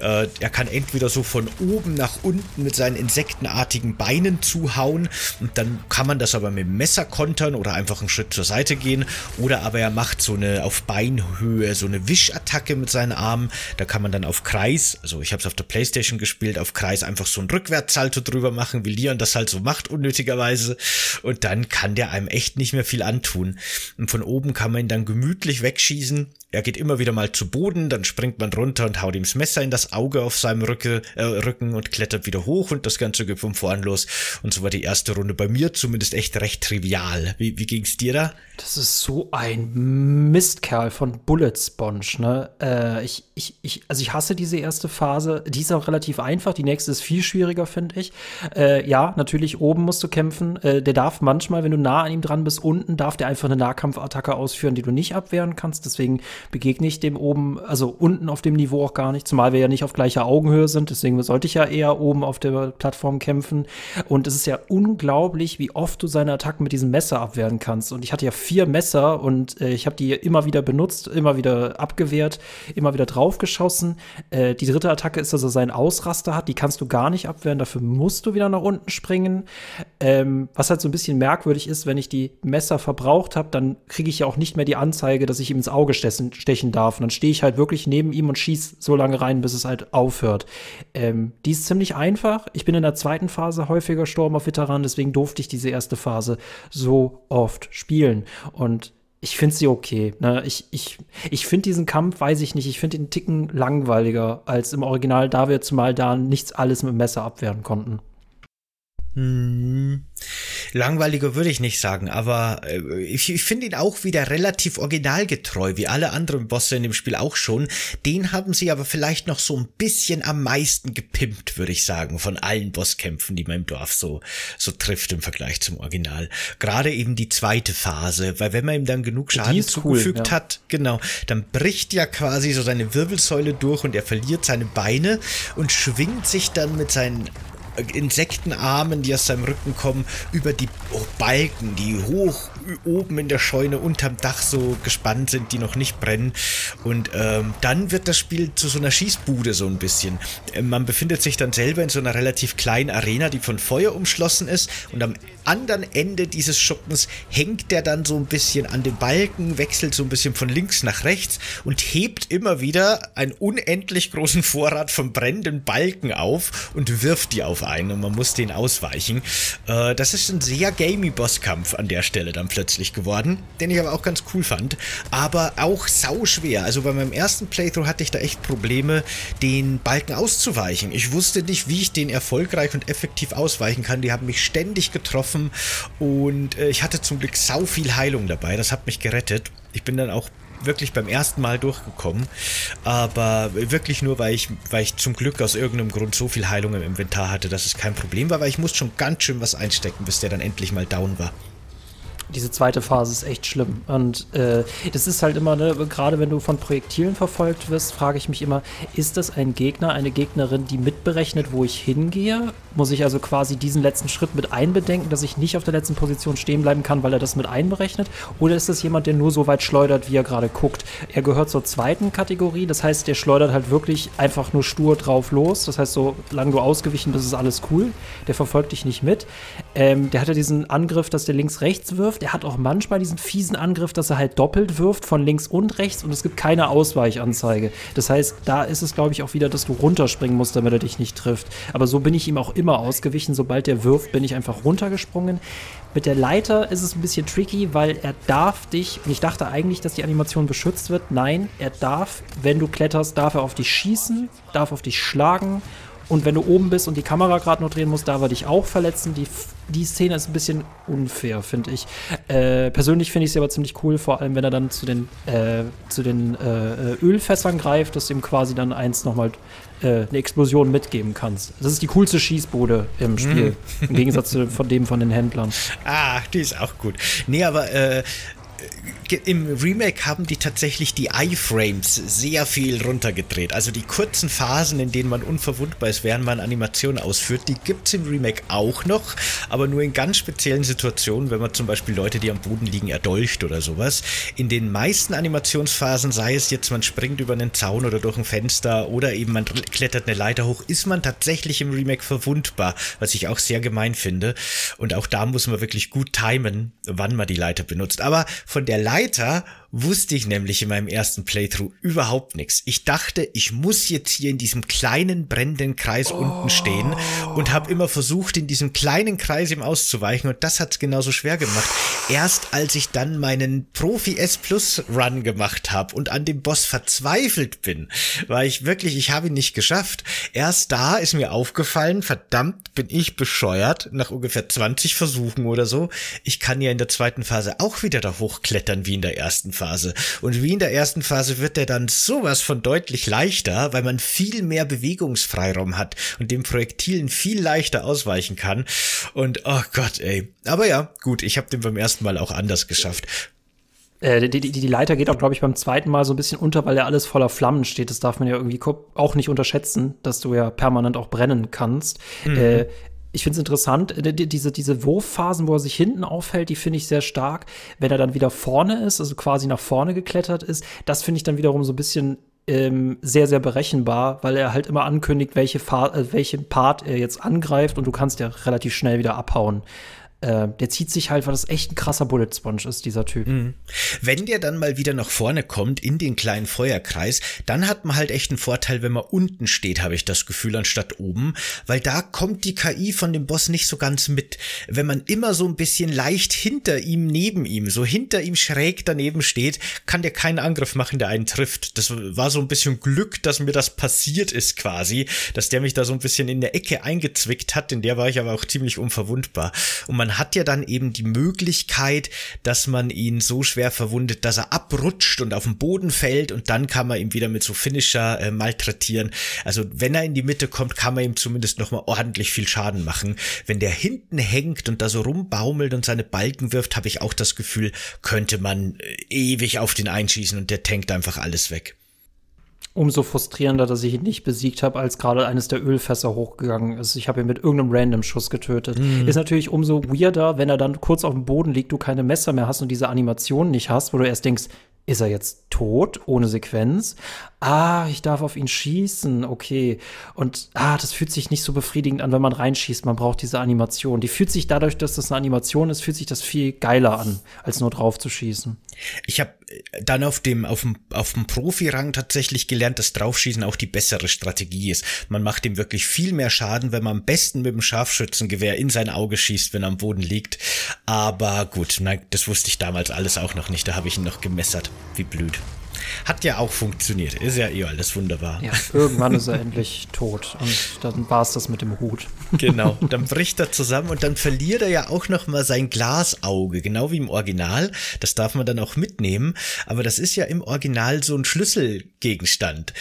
[SPEAKER 2] Äh, er kann entweder so von oben nach unten mit seinen insektenartigen Beinen zuhauen und dann kann man das aber mit dem Messer kontern oder einfach einen Schritt zur Seite gehen oder aber er macht so eine auf Beinhöhe so eine Wischattacke mit seinen Armen, da kann man dann auf Kreis, also ich habe es auf der Playstation gespielt, auf Kreis einfach so ein Rückwärtssalto drüber machen, wie Leon das halt so macht, unnötigerweise. Und dann kann der einem echt nicht mehr viel antun. Und von oben kann man ihn dann gemütlich wegschießen er geht immer wieder mal zu Boden, dann springt man runter und haut ihm das Messer in das Auge auf seinem Rücke, äh, Rücken und klettert wieder hoch und das Ganze geht von vorn los. Und so war die erste Runde bei mir zumindest echt recht trivial. Wie, wie ging's dir da?
[SPEAKER 3] Das ist so ein Mistkerl von Bullet Sponge, ne? Äh, ich, ich, ich, also ich hasse diese erste Phase. Die ist auch relativ einfach. Die nächste ist viel schwieriger, finde ich. Äh, ja, natürlich oben musst du kämpfen. Äh, der darf manchmal, wenn du nah an ihm dran bist, unten darf der einfach eine Nahkampfattacke ausführen, die du nicht abwehren kannst. Deswegen begegne ich dem oben, also unten auf dem Niveau auch gar nicht, zumal wir ja nicht auf gleicher Augenhöhe sind, deswegen sollte ich ja eher oben auf der Plattform kämpfen. Und es ist ja unglaublich, wie oft du seine Attacken mit diesem Messer abwehren kannst. Und ich hatte ja vier Messer und äh, ich habe die immer wieder benutzt, immer wieder abgewehrt, immer wieder draufgeschossen. Äh, die dritte Attacke ist, dass er seinen Ausraster hat, die kannst du gar nicht abwehren, dafür musst du wieder nach unten springen. Ähm, was halt so ein bisschen merkwürdig ist, wenn ich die Messer verbraucht habe, dann kriege ich ja auch nicht mehr die Anzeige, dass ich ihm ins Auge stechen, stechen darf. Und dann stehe ich halt wirklich neben ihm und schieße so lange rein, bis es halt aufhört. Ähm, die ist ziemlich einfach. Ich bin in der zweiten Phase häufiger gestorben auf Veteran, deswegen durfte ich diese erste Phase so oft spielen. Und ich finde sie okay. Ne? Ich, ich, ich finde diesen Kampf, weiß ich nicht, ich finde ihn einen Ticken langweiliger als im Original, da wir zumal da nichts alles mit dem Messer abwehren konnten.
[SPEAKER 2] Hm. Langweiliger würde ich nicht sagen, aber äh, ich, ich finde ihn auch wieder relativ originalgetreu, wie alle anderen Bosse in dem Spiel auch schon. Den haben sie aber vielleicht noch so ein bisschen am meisten gepimpt, würde ich sagen, von allen Bosskämpfen, die man im Dorf so, so trifft im Vergleich zum Original. Gerade eben die zweite Phase, weil wenn man ihm dann genug Schaden zugefügt cool, ja. hat, genau, dann bricht ja quasi so seine Wirbelsäule durch und er verliert seine Beine und schwingt sich dann mit seinen Insektenarmen, die aus seinem Rücken kommen, über die Balken, die hoch oben in der Scheune unterm Dach so gespannt sind, die noch nicht brennen. Und ähm, dann wird das Spiel zu so einer Schießbude so ein bisschen. Ähm, man befindet sich dann selber in so einer relativ kleinen Arena, die von Feuer umschlossen ist. Und am anderen Ende dieses Schuppens hängt der dann so ein bisschen an den Balken, wechselt so ein bisschen von links nach rechts und hebt immer wieder einen unendlich großen Vorrat von brennenden Balken auf und wirft die auf einen und man muss den ausweichen. Äh, das ist ein sehr gamey Bosskampf an der Stelle dann plötzlich geworden, den ich aber auch ganz cool fand, aber auch sau schwer. Also bei meinem ersten Playthrough hatte ich da echt Probleme, den Balken auszuweichen. Ich wusste nicht, wie ich den erfolgreich und effektiv ausweichen kann. Die haben mich ständig getroffen getroffen und äh, ich hatte zum Glück sau viel Heilung dabei. Das hat mich gerettet. Ich bin dann auch wirklich beim ersten Mal durchgekommen, aber wirklich nur, weil ich, weil ich zum Glück aus irgendeinem Grund so viel Heilung im Inventar hatte, dass es kein Problem war, weil ich musste schon ganz schön was einstecken, bis der dann endlich mal down war
[SPEAKER 3] diese zweite Phase ist echt schlimm. Und äh, das ist halt immer, ne, gerade wenn du von Projektilen verfolgt wirst, frage ich mich immer, ist das ein Gegner, eine Gegnerin, die mitberechnet, wo ich hingehe? Muss ich also quasi diesen letzten Schritt mit einbedenken, dass ich nicht auf der letzten Position stehen bleiben kann, weil er das mit einberechnet? Oder ist das jemand, der nur so weit schleudert, wie er gerade guckt? Er gehört zur zweiten Kategorie, das heißt, der schleudert halt wirklich einfach nur stur drauf los. Das heißt, so lange du ausgewichen bist, ist alles cool. Der verfolgt dich nicht mit. Ähm, der hatte diesen Angriff, dass der links-rechts wirft der hat auch manchmal diesen fiesen Angriff, dass er halt doppelt wirft von links und rechts und es gibt keine Ausweichanzeige. Das heißt, da ist es, glaube ich, auch wieder, dass du runterspringen musst, damit er dich nicht trifft. Aber so bin ich ihm auch immer ausgewichen. Sobald der wirft, bin ich einfach runtergesprungen. Mit der Leiter ist es ein bisschen tricky, weil er darf dich, und ich dachte eigentlich, dass die Animation beschützt wird. Nein, er darf, wenn du kletterst, darf er auf dich schießen, darf auf dich schlagen und wenn du oben bist und die Kamera gerade noch drehen musst, darf er dich auch verletzen. Die, die Szene ist ein bisschen unfair, finde ich. Äh, persönlich finde ich sie aber ziemlich cool, vor allem wenn er dann zu den, äh, zu den äh, Ölfässern greift, dass ihm quasi dann eins nochmal äh, eine Explosion mitgeben kannst. Das ist die coolste Schießbude im Spiel, mm. im Gegensatz zu von dem von den Händlern.
[SPEAKER 2] Ah, die ist auch gut. Nee, aber äh, im Remake haben die tatsächlich die Iframes sehr viel runtergedreht. Also die kurzen Phasen, in denen man unverwundbar ist, während man Animationen ausführt, die gibt es im Remake auch noch, aber nur in ganz speziellen Situationen, wenn man zum Beispiel Leute, die am Boden liegen, erdolcht oder sowas. In den meisten Animationsphasen, sei es jetzt, man springt über einen Zaun oder durch ein Fenster oder eben man klettert eine Leiter hoch, ist man tatsächlich im Remake verwundbar, was ich auch sehr gemein finde. Und auch da muss man wirklich gut timen, wann man die Leiter benutzt. Aber von der Leiter weiter wusste ich nämlich in meinem ersten Playthrough überhaupt nichts. Ich dachte, ich muss jetzt hier in diesem kleinen brennenden Kreis oh. unten stehen und habe immer versucht, in diesem kleinen Kreis ihm auszuweichen und das hat's genauso schwer gemacht. Erst als ich dann meinen Profi S Plus Run gemacht habe und an dem Boss verzweifelt bin, war ich wirklich, ich habe ihn nicht geschafft. Erst da ist mir aufgefallen, verdammt, bin ich bescheuert, nach ungefähr 20 Versuchen oder so. Ich kann ja in der zweiten Phase auch wieder da hochklettern wie in der ersten Phase. Phase. Und wie in der ersten Phase wird der dann sowas von deutlich leichter, weil man viel mehr Bewegungsfreiraum hat und dem Projektilen viel leichter ausweichen kann. Und oh Gott, ey. Aber ja, gut, ich habe den beim ersten Mal auch anders geschafft.
[SPEAKER 3] Äh, die, die, die Leiter geht auch, glaube ich, beim zweiten Mal so ein bisschen unter, weil ja alles voller Flammen steht. Das darf man ja irgendwie auch nicht unterschätzen, dass du ja permanent auch brennen kannst. Mhm. Äh, ich finde es interessant, äh, diese, diese Wurfphasen, wo er sich hinten aufhält, die finde ich sehr stark. Wenn er dann wieder vorne ist, also quasi nach vorne geklettert ist, das finde ich dann wiederum so ein bisschen ähm, sehr, sehr berechenbar, weil er halt immer ankündigt, welche äh, welchen Part er jetzt angreift und du kannst ja relativ schnell wieder abhauen. Äh, der zieht sich halt, weil das echt ein krasser Bullet Sponge ist, dieser Typ. Mhm.
[SPEAKER 2] Wenn der dann mal wieder nach vorne kommt in den kleinen Feuerkreis, dann hat man halt echt einen Vorteil, wenn man unten steht, habe ich das Gefühl, anstatt oben, weil da kommt die KI von dem Boss nicht so ganz mit. Wenn man immer so ein bisschen leicht hinter ihm, neben ihm, so hinter ihm schräg daneben steht, kann der keinen Angriff machen, der einen trifft. Das war so ein bisschen Glück, dass mir das passiert ist quasi, dass der mich da so ein bisschen in der Ecke eingezwickt hat, in der war ich aber auch ziemlich unverwundbar. Und man hat ja dann eben die Möglichkeit, dass man ihn so schwer verwundet, dass er abrutscht und auf den Boden fällt und dann kann man ihn wieder mit so Finisher äh, malträtieren. Also wenn er in die Mitte kommt, kann man ihm zumindest nochmal ordentlich viel Schaden machen. Wenn der hinten hängt und da so rumbaumelt und seine Balken wirft, habe ich auch das Gefühl, könnte man äh, ewig auf den einschießen und der tankt einfach alles weg
[SPEAKER 3] umso frustrierender, dass ich ihn nicht besiegt habe, als gerade eines der Ölfässer hochgegangen ist. Ich habe ihn mit irgendeinem Random-Schuss getötet. Mhm. Ist natürlich umso weirder, wenn er dann kurz auf dem Boden liegt, du keine Messer mehr hast und diese Animation nicht hast, wo du erst denkst, ist er jetzt tot, ohne Sequenz? Ah, ich darf auf ihn schießen, okay. Und ah, das fühlt sich nicht so befriedigend an, wenn man reinschießt. Man braucht diese Animation. Die fühlt sich dadurch, dass das eine Animation ist, fühlt sich das viel geiler an, als nur drauf zu schießen.
[SPEAKER 2] Ich habe äh, dann auf dem, auf dem, auf dem Profi-Rang tatsächlich gelernt, dass Draufschießen auch die bessere Strategie ist. Man macht ihm wirklich viel mehr Schaden, wenn man am besten mit dem Scharfschützengewehr in sein Auge schießt, wenn er am Boden liegt. Aber gut, nein, das wusste ich damals alles auch noch nicht. Da habe ich ihn noch gemessert. Wie blöd. Hat ja auch funktioniert. Ist ja eh alles wunderbar.
[SPEAKER 3] Ja, irgendwann ist er endlich tot und dann war es das mit dem Hut.
[SPEAKER 2] Genau, dann bricht er zusammen und dann verliert er ja auch noch mal sein Glasauge, genau wie im Original. Das darf man dann auch mitnehmen, aber das ist ja im Original so ein Schlüsselgegenstand,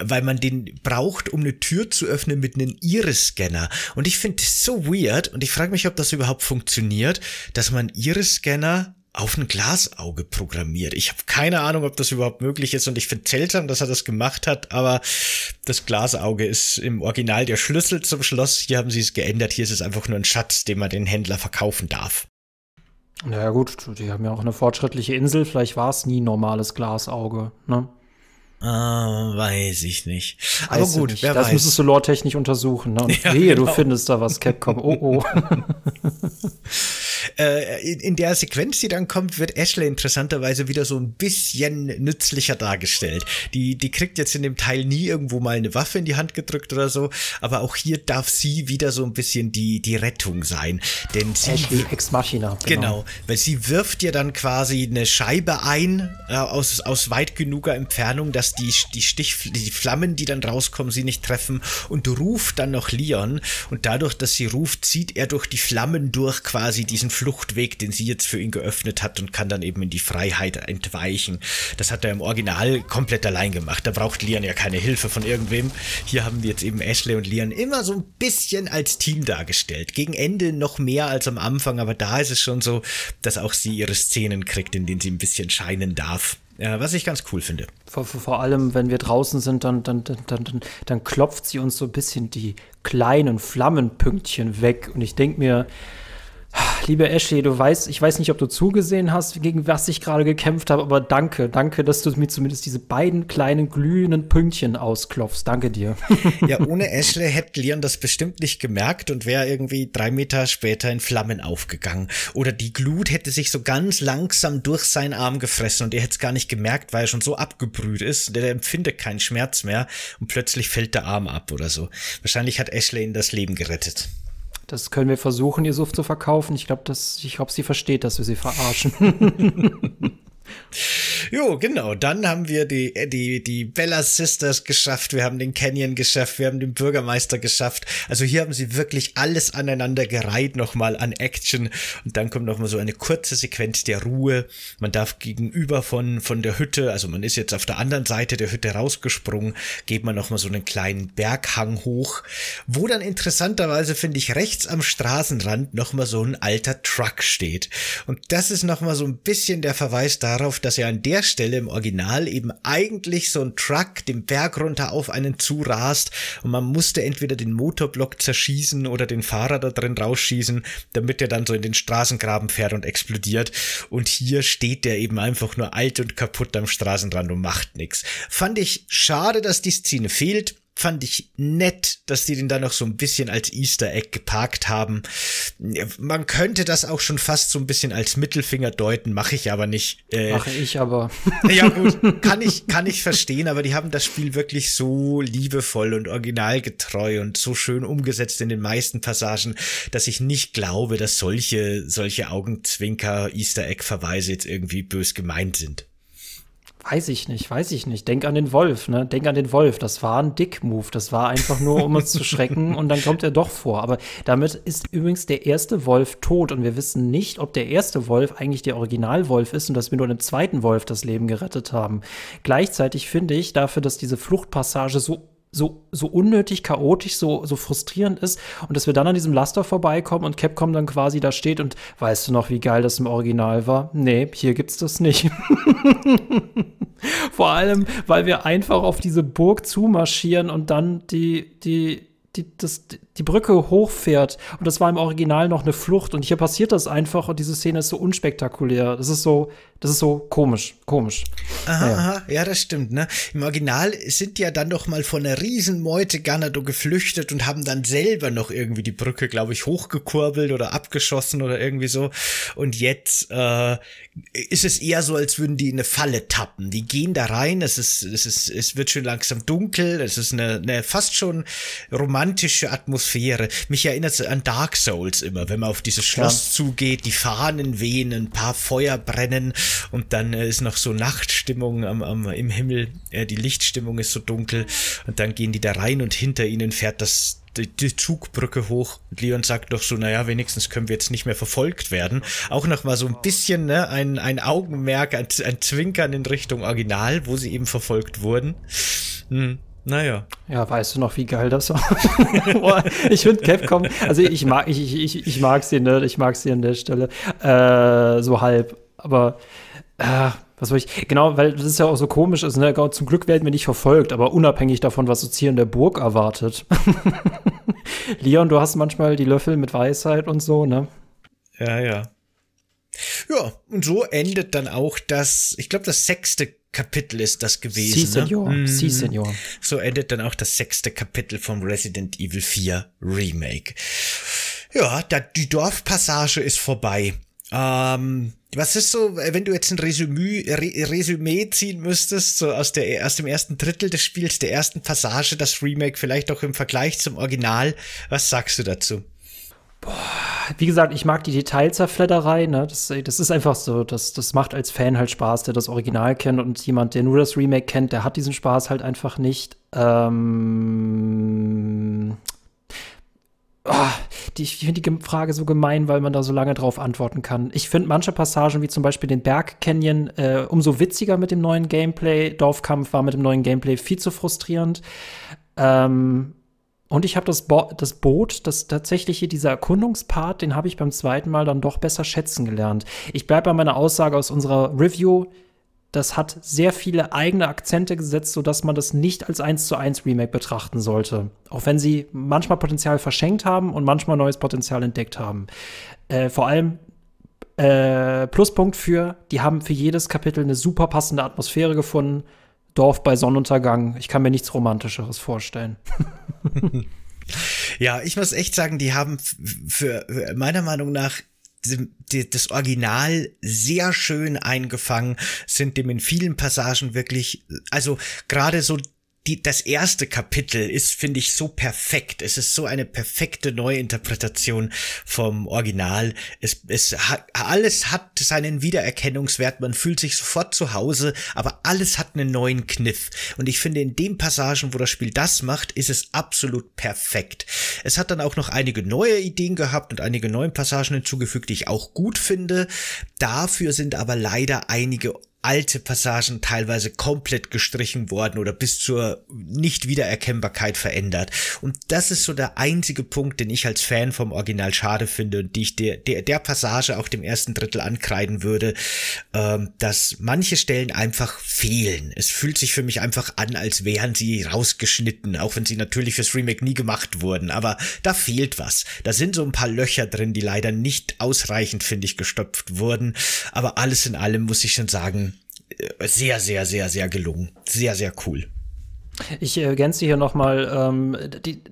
[SPEAKER 2] weil man den braucht, um eine Tür zu öffnen mit einem Iris-Scanner. Und ich finde es so weird und ich frage mich, ob das überhaupt funktioniert, dass man Iris-Scanner auf ein Glasauge programmiert. Ich habe keine Ahnung, ob das überhaupt möglich ist und ich finde seltsam, dass er das gemacht hat, aber das Glasauge ist im Original der Schlüssel zum Schloss. Hier haben sie es geändert. Hier ist es einfach nur ein Schatz, den man den Händler verkaufen darf.
[SPEAKER 3] Naja gut, die haben ja auch eine fortschrittliche Insel. Vielleicht war es nie normales Glasauge, ne?
[SPEAKER 2] Ah, weiß ich nicht. Aber weiß gut,
[SPEAKER 3] nicht. wer das weiß. müsstest du lore-technisch untersuchen. Ne? Und ja, wehe, genau. du findest da was, Capcom. Oh, oh.
[SPEAKER 2] äh, in, der Sequenz, die dann kommt, wird Ashley interessanterweise wieder so ein bisschen nützlicher dargestellt. Die, die kriegt jetzt in dem Teil nie irgendwo mal eine Waffe in die Hand gedrückt oder so, aber auch hier darf sie wieder so ein bisschen die, die Rettung sein. Denn sie
[SPEAKER 3] Ashley Ex Machina.
[SPEAKER 2] Genau. genau, weil sie wirft ja dann quasi eine Scheibe ein äh, aus, aus weit genuger Entfernung, dass die, die Stich, die Flammen, die dann rauskommen, sie nicht treffen und ruft dann noch Leon und dadurch, dass sie ruft, zieht er durch die Flammen durch quasi diesen Fluchtweg, den sie jetzt für ihn geöffnet hat und kann dann eben in die Freiheit entweichen. Das hat er im Original komplett allein gemacht. Da braucht Leon ja keine Hilfe von irgendwem. Hier haben wir jetzt eben Ashley und Leon immer so ein bisschen als Team dargestellt. Gegen Ende noch mehr als am Anfang, aber da ist es schon so, dass auch sie ihre Szenen kriegt, in denen sie ein bisschen scheinen darf. Ja, was ich ganz cool finde.
[SPEAKER 3] Vor, vor, allem, wenn wir draußen sind, dann, dann, dann, dann, dann klopft sie uns so ein bisschen die kleinen Flammenpünktchen weg. Und ich denke mir, Liebe Ashley, du weißt, ich weiß nicht, ob du zugesehen hast, gegen was ich gerade gekämpft habe, aber danke, danke, dass du mir zumindest diese beiden kleinen glühenden Pünktchen ausklopfst. Danke dir.
[SPEAKER 2] Ja, ohne Ashley hätte Leon das bestimmt nicht gemerkt und wäre irgendwie drei Meter später in Flammen aufgegangen. Oder die Glut hätte sich so ganz langsam durch seinen Arm gefressen und er hätte es gar nicht gemerkt, weil er schon so abgebrüht ist. Der, empfindet keinen Schmerz mehr und plötzlich fällt der Arm ab oder so. Wahrscheinlich hat Ashley ihn das Leben gerettet.
[SPEAKER 3] Das können wir versuchen, ihr Suff zu verkaufen. Ich glaube, ich glaube, sie versteht, dass wir sie verarschen.
[SPEAKER 2] Jo, genau. Dann haben wir die, die, die Bella Sisters geschafft. Wir haben den Canyon geschafft. Wir haben den Bürgermeister geschafft. Also hier haben sie wirklich alles aneinander gereiht nochmal an Action. Und dann kommt nochmal so eine kurze Sequenz der Ruhe. Man darf gegenüber von, von der Hütte, also man ist jetzt auf der anderen Seite der Hütte rausgesprungen, geht man nochmal so einen kleinen Berghang hoch, wo dann interessanterweise, finde ich, rechts am Straßenrand nochmal so ein alter Truck steht. Und das ist nochmal so ein bisschen der Verweis darauf, dass er an der Stelle im Original eben eigentlich so ein Truck den Berg runter auf einen zurast und man musste entweder den Motorblock zerschießen oder den Fahrer da drin rausschießen, damit er dann so in den Straßengraben fährt und explodiert. Und hier steht der eben einfach nur alt und kaputt am Straßenrand und macht nichts. Fand ich schade, dass die Szene fehlt fand ich nett, dass die den da noch so ein bisschen als Easter Egg geparkt haben. Man könnte das auch schon fast so ein bisschen als Mittelfinger deuten, mache ich aber nicht.
[SPEAKER 3] Äh, mache ich aber.
[SPEAKER 2] Ja gut, kann ich, kann ich verstehen, aber die haben das Spiel wirklich so liebevoll und originalgetreu und so schön umgesetzt in den meisten Passagen, dass ich nicht glaube, dass solche, solche Augenzwinker Easter Egg Verweise jetzt irgendwie bös gemeint sind.
[SPEAKER 3] Weiß ich nicht, weiß ich nicht. Denk an den Wolf, ne? Denk an den Wolf. Das war ein Dick-Move. Das war einfach nur, um uns zu schrecken und dann kommt er doch vor. Aber damit ist übrigens der erste Wolf tot und wir wissen nicht, ob der erste Wolf eigentlich der Originalwolf ist und dass wir nur einem zweiten Wolf das Leben gerettet haben. Gleichzeitig finde ich dafür, dass diese Fluchtpassage so so, so unnötig chaotisch, so, so frustrierend ist und dass wir dann an diesem Laster vorbeikommen und Capcom dann quasi da steht und weißt du noch, wie geil das im Original war? Nee, hier gibt's das nicht. Vor allem, weil wir einfach auf diese Burg zumarschieren und dann die, die, die, das, die Brücke hochfährt. Und das war im Original noch eine Flucht. Und hier passiert das einfach und diese Szene ist so unspektakulär. Das ist so, das ist so komisch, komisch.
[SPEAKER 2] Aha, ja. aha, ja, das stimmt, ne? Im Original sind die ja dann noch mal von einer riesen Meute Ganado geflüchtet und haben dann selber noch irgendwie die Brücke, glaube ich, hochgekurbelt oder abgeschossen oder irgendwie so. Und jetzt äh, ist es eher so, als würden die in eine Falle tappen. Die gehen da rein, es ist, es ist, es wird schon langsam dunkel, es ist eine, eine fast schon romantische Atmosphäre. Mich erinnert es an Dark Souls immer, wenn man auf dieses Schloss ja. zugeht, die Fahnen wehen, ein paar Feuer brennen und dann äh, ist noch so Nachtstimmung am, am, im Himmel, äh, die Lichtstimmung ist so dunkel und dann gehen die da rein und hinter ihnen fährt das die, die Zugbrücke hoch. Und Leon sagt doch so, naja, wenigstens können wir jetzt nicht mehr verfolgt werden. Auch noch mal so ein bisschen ne, ein, ein Augenmerk, ein, ein Zwinkern in Richtung Original, wo sie eben verfolgt wurden. Hm. Naja.
[SPEAKER 3] Ja, weißt du noch, wie geil das war? ich finde Capcom, also ich mag, ich, ich, ich mag sie, ne? Ich mag sie an der Stelle. Äh, so halb. Aber äh, was soll ich, genau, weil das ist ja auch so komisch ist, ne? Zum Glück werden wir nicht verfolgt, aber unabhängig davon, was uns hier in der Burg erwartet. Leon, du hast manchmal die Löffel mit Weisheit und so, ne?
[SPEAKER 2] Ja, ja. Ja, und so endet dann auch das, ich glaube, das sechste Kapitel ist das gewesen. Si,
[SPEAKER 3] Senor. Ne? Mm. Si, Senor.
[SPEAKER 2] So endet dann auch das sechste Kapitel vom Resident Evil 4 Remake. Ja, da, die Dorfpassage ist vorbei. Ähm, was ist so, wenn du jetzt ein Resümee, Resümee ziehen müsstest, so aus, der, aus dem ersten Drittel des Spiels, der ersten Passage, das Remake vielleicht auch im Vergleich zum Original, was sagst du dazu?
[SPEAKER 3] Boah, wie gesagt, ich mag die Detailzerfledderei, ne? Das, das ist einfach so, das, das macht als Fan halt Spaß, der das Original kennt und jemand, der nur das Remake kennt, der hat diesen Spaß halt einfach nicht. Ähm Oh, die, ich finde die Frage so gemein, weil man da so lange drauf antworten kann. Ich finde manche Passagen, wie zum Beispiel den Berg Canyon, äh, umso witziger mit dem neuen Gameplay. Dorfkampf war mit dem neuen Gameplay viel zu frustrierend. Ähm, und ich habe das, Bo das Boot, das tatsächliche, dieser Erkundungspart, den habe ich beim zweiten Mal dann doch besser schätzen gelernt. Ich bleibe bei meiner Aussage aus unserer Review das hat sehr viele eigene Akzente gesetzt, sodass man das nicht als 1 zu 1 Remake betrachten sollte. Auch wenn sie manchmal Potenzial verschenkt haben und manchmal neues Potenzial entdeckt haben. Äh, vor allem äh, Pluspunkt für, die haben für jedes Kapitel eine super passende Atmosphäre gefunden. Dorf bei Sonnenuntergang. Ich kann mir nichts Romantischeres vorstellen.
[SPEAKER 2] ja, ich muss echt sagen, die haben für meiner Meinung nach das Original sehr schön eingefangen, sind dem in vielen Passagen wirklich, also gerade so die, das erste Kapitel ist, finde ich, so perfekt. Es ist so eine perfekte Neuinterpretation vom Original. Es, es hat, alles hat seinen Wiedererkennungswert. Man fühlt sich sofort zu Hause, aber alles hat einen neuen Kniff. Und ich finde, in den Passagen, wo das Spiel das macht, ist es absolut perfekt. Es hat dann auch noch einige neue Ideen gehabt und einige neue Passagen hinzugefügt, die ich auch gut finde. Dafür sind aber leider einige alte Passagen teilweise komplett gestrichen worden oder bis zur Nicht-Wiedererkennbarkeit verändert. Und das ist so der einzige Punkt, den ich als Fan vom Original schade finde und die ich der, der, der Passage auch dem ersten Drittel ankreiden würde, ähm, dass manche Stellen einfach fehlen. Es fühlt sich für mich einfach an, als wären sie rausgeschnitten, auch wenn sie natürlich fürs Remake nie gemacht wurden. Aber da fehlt was. Da sind so ein paar Löcher drin, die leider nicht ausreichend, finde ich, gestopft wurden. Aber alles in allem muss ich schon sagen, sehr, sehr, sehr, sehr gelungen. Sehr, sehr cool.
[SPEAKER 3] Ich ergänze hier nochmal, ähm, die,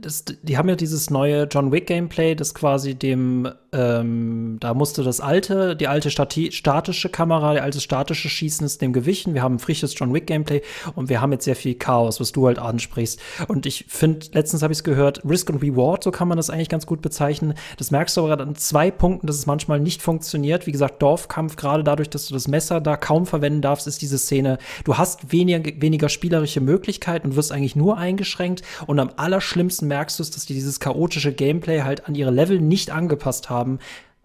[SPEAKER 3] die haben ja dieses neue John Wick Gameplay, das quasi dem, ähm, da musste das alte, die alte Stati statische Kamera, der alte statische Schießen ist dem gewichen. Wir haben frisches John Wick Gameplay und wir haben jetzt sehr viel Chaos, was du halt ansprichst. Und ich finde, letztens habe ich es gehört, Risk and Reward, so kann man das eigentlich ganz gut bezeichnen. Das merkst du aber an zwei Punkten, dass es manchmal nicht funktioniert. Wie gesagt, Dorfkampf, gerade dadurch, dass du das Messer da kaum verwenden darfst, ist diese Szene, du hast weniger, weniger spielerische Möglichkeiten wirst eigentlich nur eingeschränkt. Und am allerschlimmsten merkst du es, dass die dieses chaotische Gameplay halt an ihre Level nicht angepasst haben.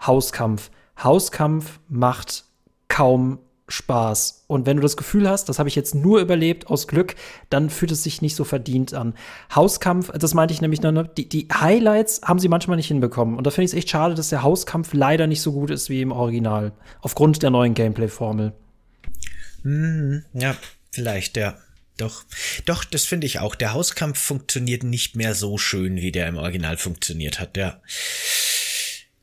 [SPEAKER 3] Hauskampf. Hauskampf macht kaum Spaß. Und wenn du das Gefühl hast, das habe ich jetzt nur überlebt aus Glück, dann fühlt es sich nicht so verdient an. Hauskampf, das meinte ich nämlich, ne, die, die Highlights haben sie manchmal nicht hinbekommen. Und da finde ich es echt schade, dass der Hauskampf leider nicht so gut ist wie im Original. Aufgrund der neuen Gameplay-Formel.
[SPEAKER 2] Mm, ja, vielleicht, ja. Doch, doch, das finde ich auch. Der Hauskampf funktioniert nicht mehr so schön, wie der im Original funktioniert hat, ja.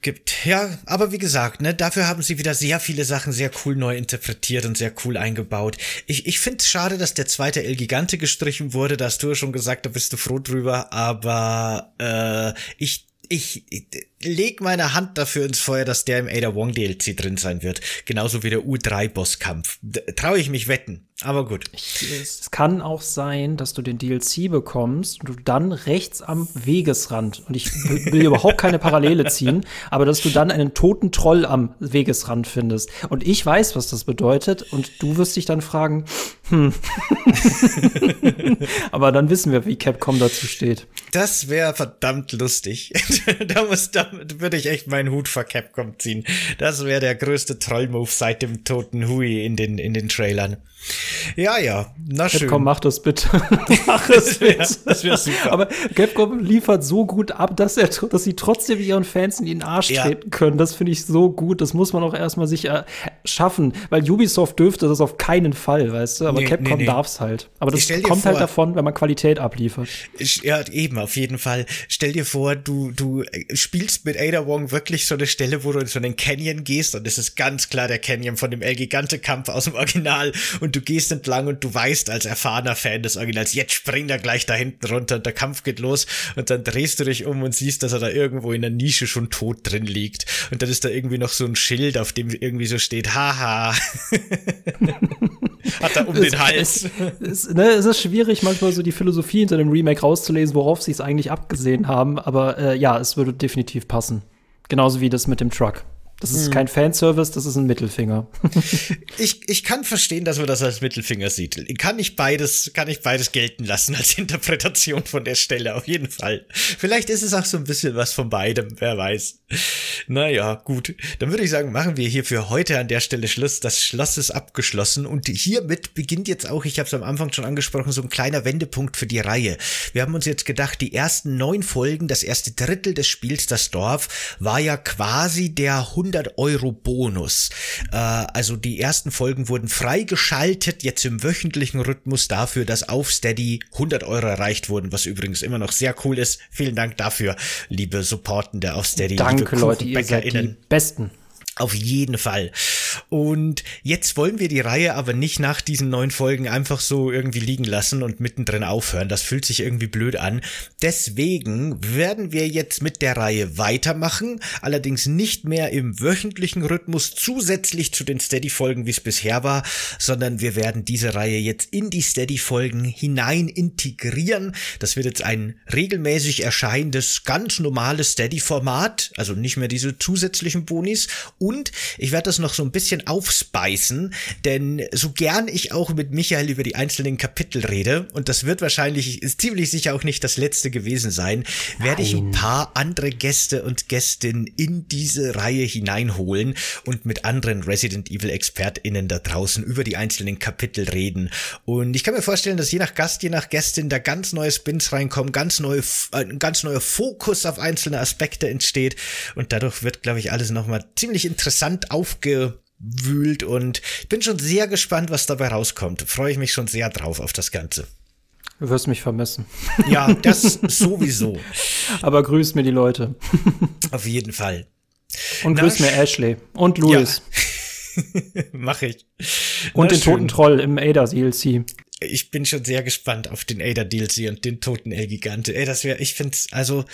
[SPEAKER 2] Gibt, ja, aber wie gesagt, ne, dafür haben sie wieder sehr viele Sachen sehr cool neu interpretiert und sehr cool eingebaut. Ich, ich finde es schade, dass der zweite El Gigante gestrichen wurde, da hast du ja schon gesagt, da bist du froh drüber, aber äh, ich ich, ich leg meine Hand dafür ins Feuer, dass der im Ada Wong DLC drin sein wird. Genauso wie der U3-Bosskampf. Traue ich mich wetten. Aber gut.
[SPEAKER 3] Es kann auch sein, dass du den DLC bekommst und du dann rechts am Wegesrand, und ich will überhaupt keine Parallele ziehen, aber dass du dann einen toten Troll am Wegesrand findest. Und ich weiß, was das bedeutet, und du wirst dich dann fragen, hm. aber dann wissen wir, wie Capcom dazu steht.
[SPEAKER 2] Das wäre verdammt lustig. da muss, da würde ich echt meinen Hut vor Capcom ziehen. Das wäre der größte Troll-Move seit dem toten Hui in den, in den Trailern. Ja, ja, na schön.
[SPEAKER 3] Capcom, mach das bitte. mach es bitte. das wäre super. Aber Capcom liefert so gut ab, dass, er, dass sie trotzdem ihren Fans in den Arsch ja. treten können. Das finde ich so gut. Das muss man auch erstmal sich äh, schaffen. Weil Ubisoft dürfte das auf keinen Fall, weißt du? Aber nee, Capcom nee, nee. darf es halt. Aber das kommt halt vor, halt davon, wenn man Qualität abliefert.
[SPEAKER 2] Ja, eben, auf jeden Fall. Stell dir vor, du, du spielst mit Ada Wong wirklich so eine Stelle, wo du in so einen Canyon gehst und es ist ganz klar der Canyon von dem El Gigante Kampf aus dem Original und du gehst entlang und du weißt als erfahrener Fan des Originals, jetzt springt er gleich da hinten runter und der Kampf geht los und dann drehst du dich um und siehst, dass er da irgendwo in der Nische schon tot drin liegt und dann ist da irgendwie noch so ein Schild, auf dem irgendwie so steht, haha. Hat er um den Hals.
[SPEAKER 3] Es, es, ne, es, ist schwierig, manchmal so die Philosophie hinter dem Remake rauszulesen, worauf sie es eigentlich abgesehen haben, aber äh, ja, es würde definitiv passen. Genauso wie das mit dem Truck. Das ist hm. kein Fanservice, das ist ein Mittelfinger.
[SPEAKER 2] ich, ich kann verstehen, dass man das als Mittelfinger sieht. Kann ich beides, kann ich beides gelten lassen als Interpretation von der Stelle, auf jeden Fall. Vielleicht ist es auch so ein bisschen was von beidem, wer weiß. Naja, gut. Dann würde ich sagen, machen wir hier für heute an der Stelle Schluss. Das Schloss ist abgeschlossen und hiermit beginnt jetzt auch, ich habe es am Anfang schon angesprochen, so ein kleiner Wendepunkt für die Reihe. Wir haben uns jetzt gedacht, die ersten neun Folgen, das erste Drittel des Spiels, das Dorf, war ja quasi der 100 Euro Bonus. Äh, also die ersten Folgen wurden freigeschaltet, jetzt im wöchentlichen Rhythmus dafür, dass auf Steady 100 Euro erreicht wurden, was übrigens immer noch sehr cool ist. Vielen Dank dafür, liebe Supportende auf Steady.
[SPEAKER 3] Danke Leute, ihr seid die Besten.
[SPEAKER 2] Auf jeden Fall. Und jetzt wollen wir die Reihe aber nicht nach diesen neun Folgen einfach so irgendwie liegen lassen und mittendrin aufhören. Das fühlt sich irgendwie blöd an. Deswegen werden wir jetzt mit der Reihe weitermachen, allerdings nicht mehr im wöchentlichen Rhythmus zusätzlich zu den Steady-Folgen, wie es bisher war, sondern wir werden diese Reihe jetzt in die Steady-Folgen hinein integrieren. Das wird jetzt ein regelmäßig erscheinendes, ganz normales Steady-Format, also nicht mehr diese zusätzlichen Bonis und ich werde das noch so ein bisschen aufspeisen, denn so gern ich auch mit Michael über die einzelnen Kapitel rede, und das wird wahrscheinlich, ziemlich sicher auch nicht das letzte gewesen sein, Nein. werde ich ein paar andere Gäste und Gästinnen in diese Reihe hineinholen und mit anderen Resident Evil ExpertInnen da draußen über die einzelnen Kapitel reden. Und ich kann mir vorstellen, dass je nach Gast, je nach Gästin da ganz neue Spins reinkommen, ganz neue, äh, ein ganz neuer Fokus auf einzelne Aspekte entsteht und dadurch wird, glaube ich, alles nochmal ziemlich interessant aufgewühlt und bin schon sehr gespannt, was dabei rauskommt. Freue ich mich schon sehr drauf auf das Ganze.
[SPEAKER 3] Du wirst mich vermissen.
[SPEAKER 2] Ja, das sowieso.
[SPEAKER 3] Aber grüß mir die Leute.
[SPEAKER 2] Auf jeden Fall.
[SPEAKER 3] Und Na, grüß mir Ashley und Louis.
[SPEAKER 2] Ja. Mach ich.
[SPEAKER 3] Und Na, den schön. toten Troll im Ada DLC.
[SPEAKER 2] ich bin schon sehr gespannt auf den Ada DLC und den toten El Gigante. Ey, das wäre, ich find's, also,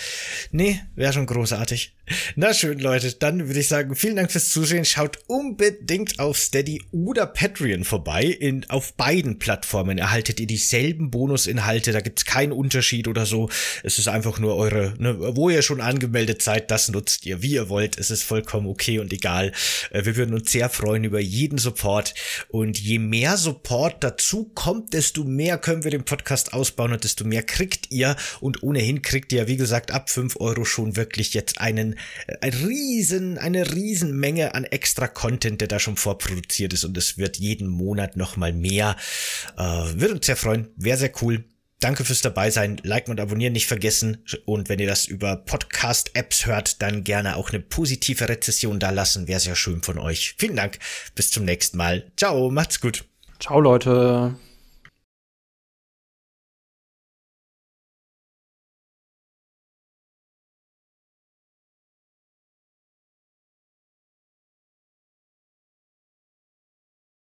[SPEAKER 2] nee, wäre schon großartig. Na schön, Leute, dann würde ich sagen, vielen Dank fürs Zusehen. Schaut unbedingt auf Steady oder Patreon vorbei. In, auf beiden Plattformen erhaltet ihr dieselben Bonusinhalte. Da gibt's keinen Unterschied oder so. Es ist einfach nur eure, ne, wo ihr schon angemeldet seid, das nutzt ihr, wie ihr wollt. Es ist vollkommen okay und egal. Äh, wir würden uns sehr freuen über jeden Support. Und je mehr Support dazu kommt, desto mehr können wir den Podcast ausbauen und desto mehr kriegt ihr. Und ohnehin kriegt ihr, wie gesagt, ab fünf Euro schon wirklich jetzt einen, ein riesen, eine riesen Menge an extra Content, der da schon vorproduziert ist. Und es wird jeden Monat noch mal mehr. Äh, würde uns sehr freuen. Wäre sehr cool. Danke fürs dabei sein. Liken und abonnieren nicht vergessen. Und wenn ihr das über Podcast-Apps hört, dann gerne auch eine positive Rezession da lassen. Wäre sehr schön von euch. Vielen Dank. Bis zum nächsten Mal. Ciao. Macht's gut.
[SPEAKER 3] Ciao, Leute.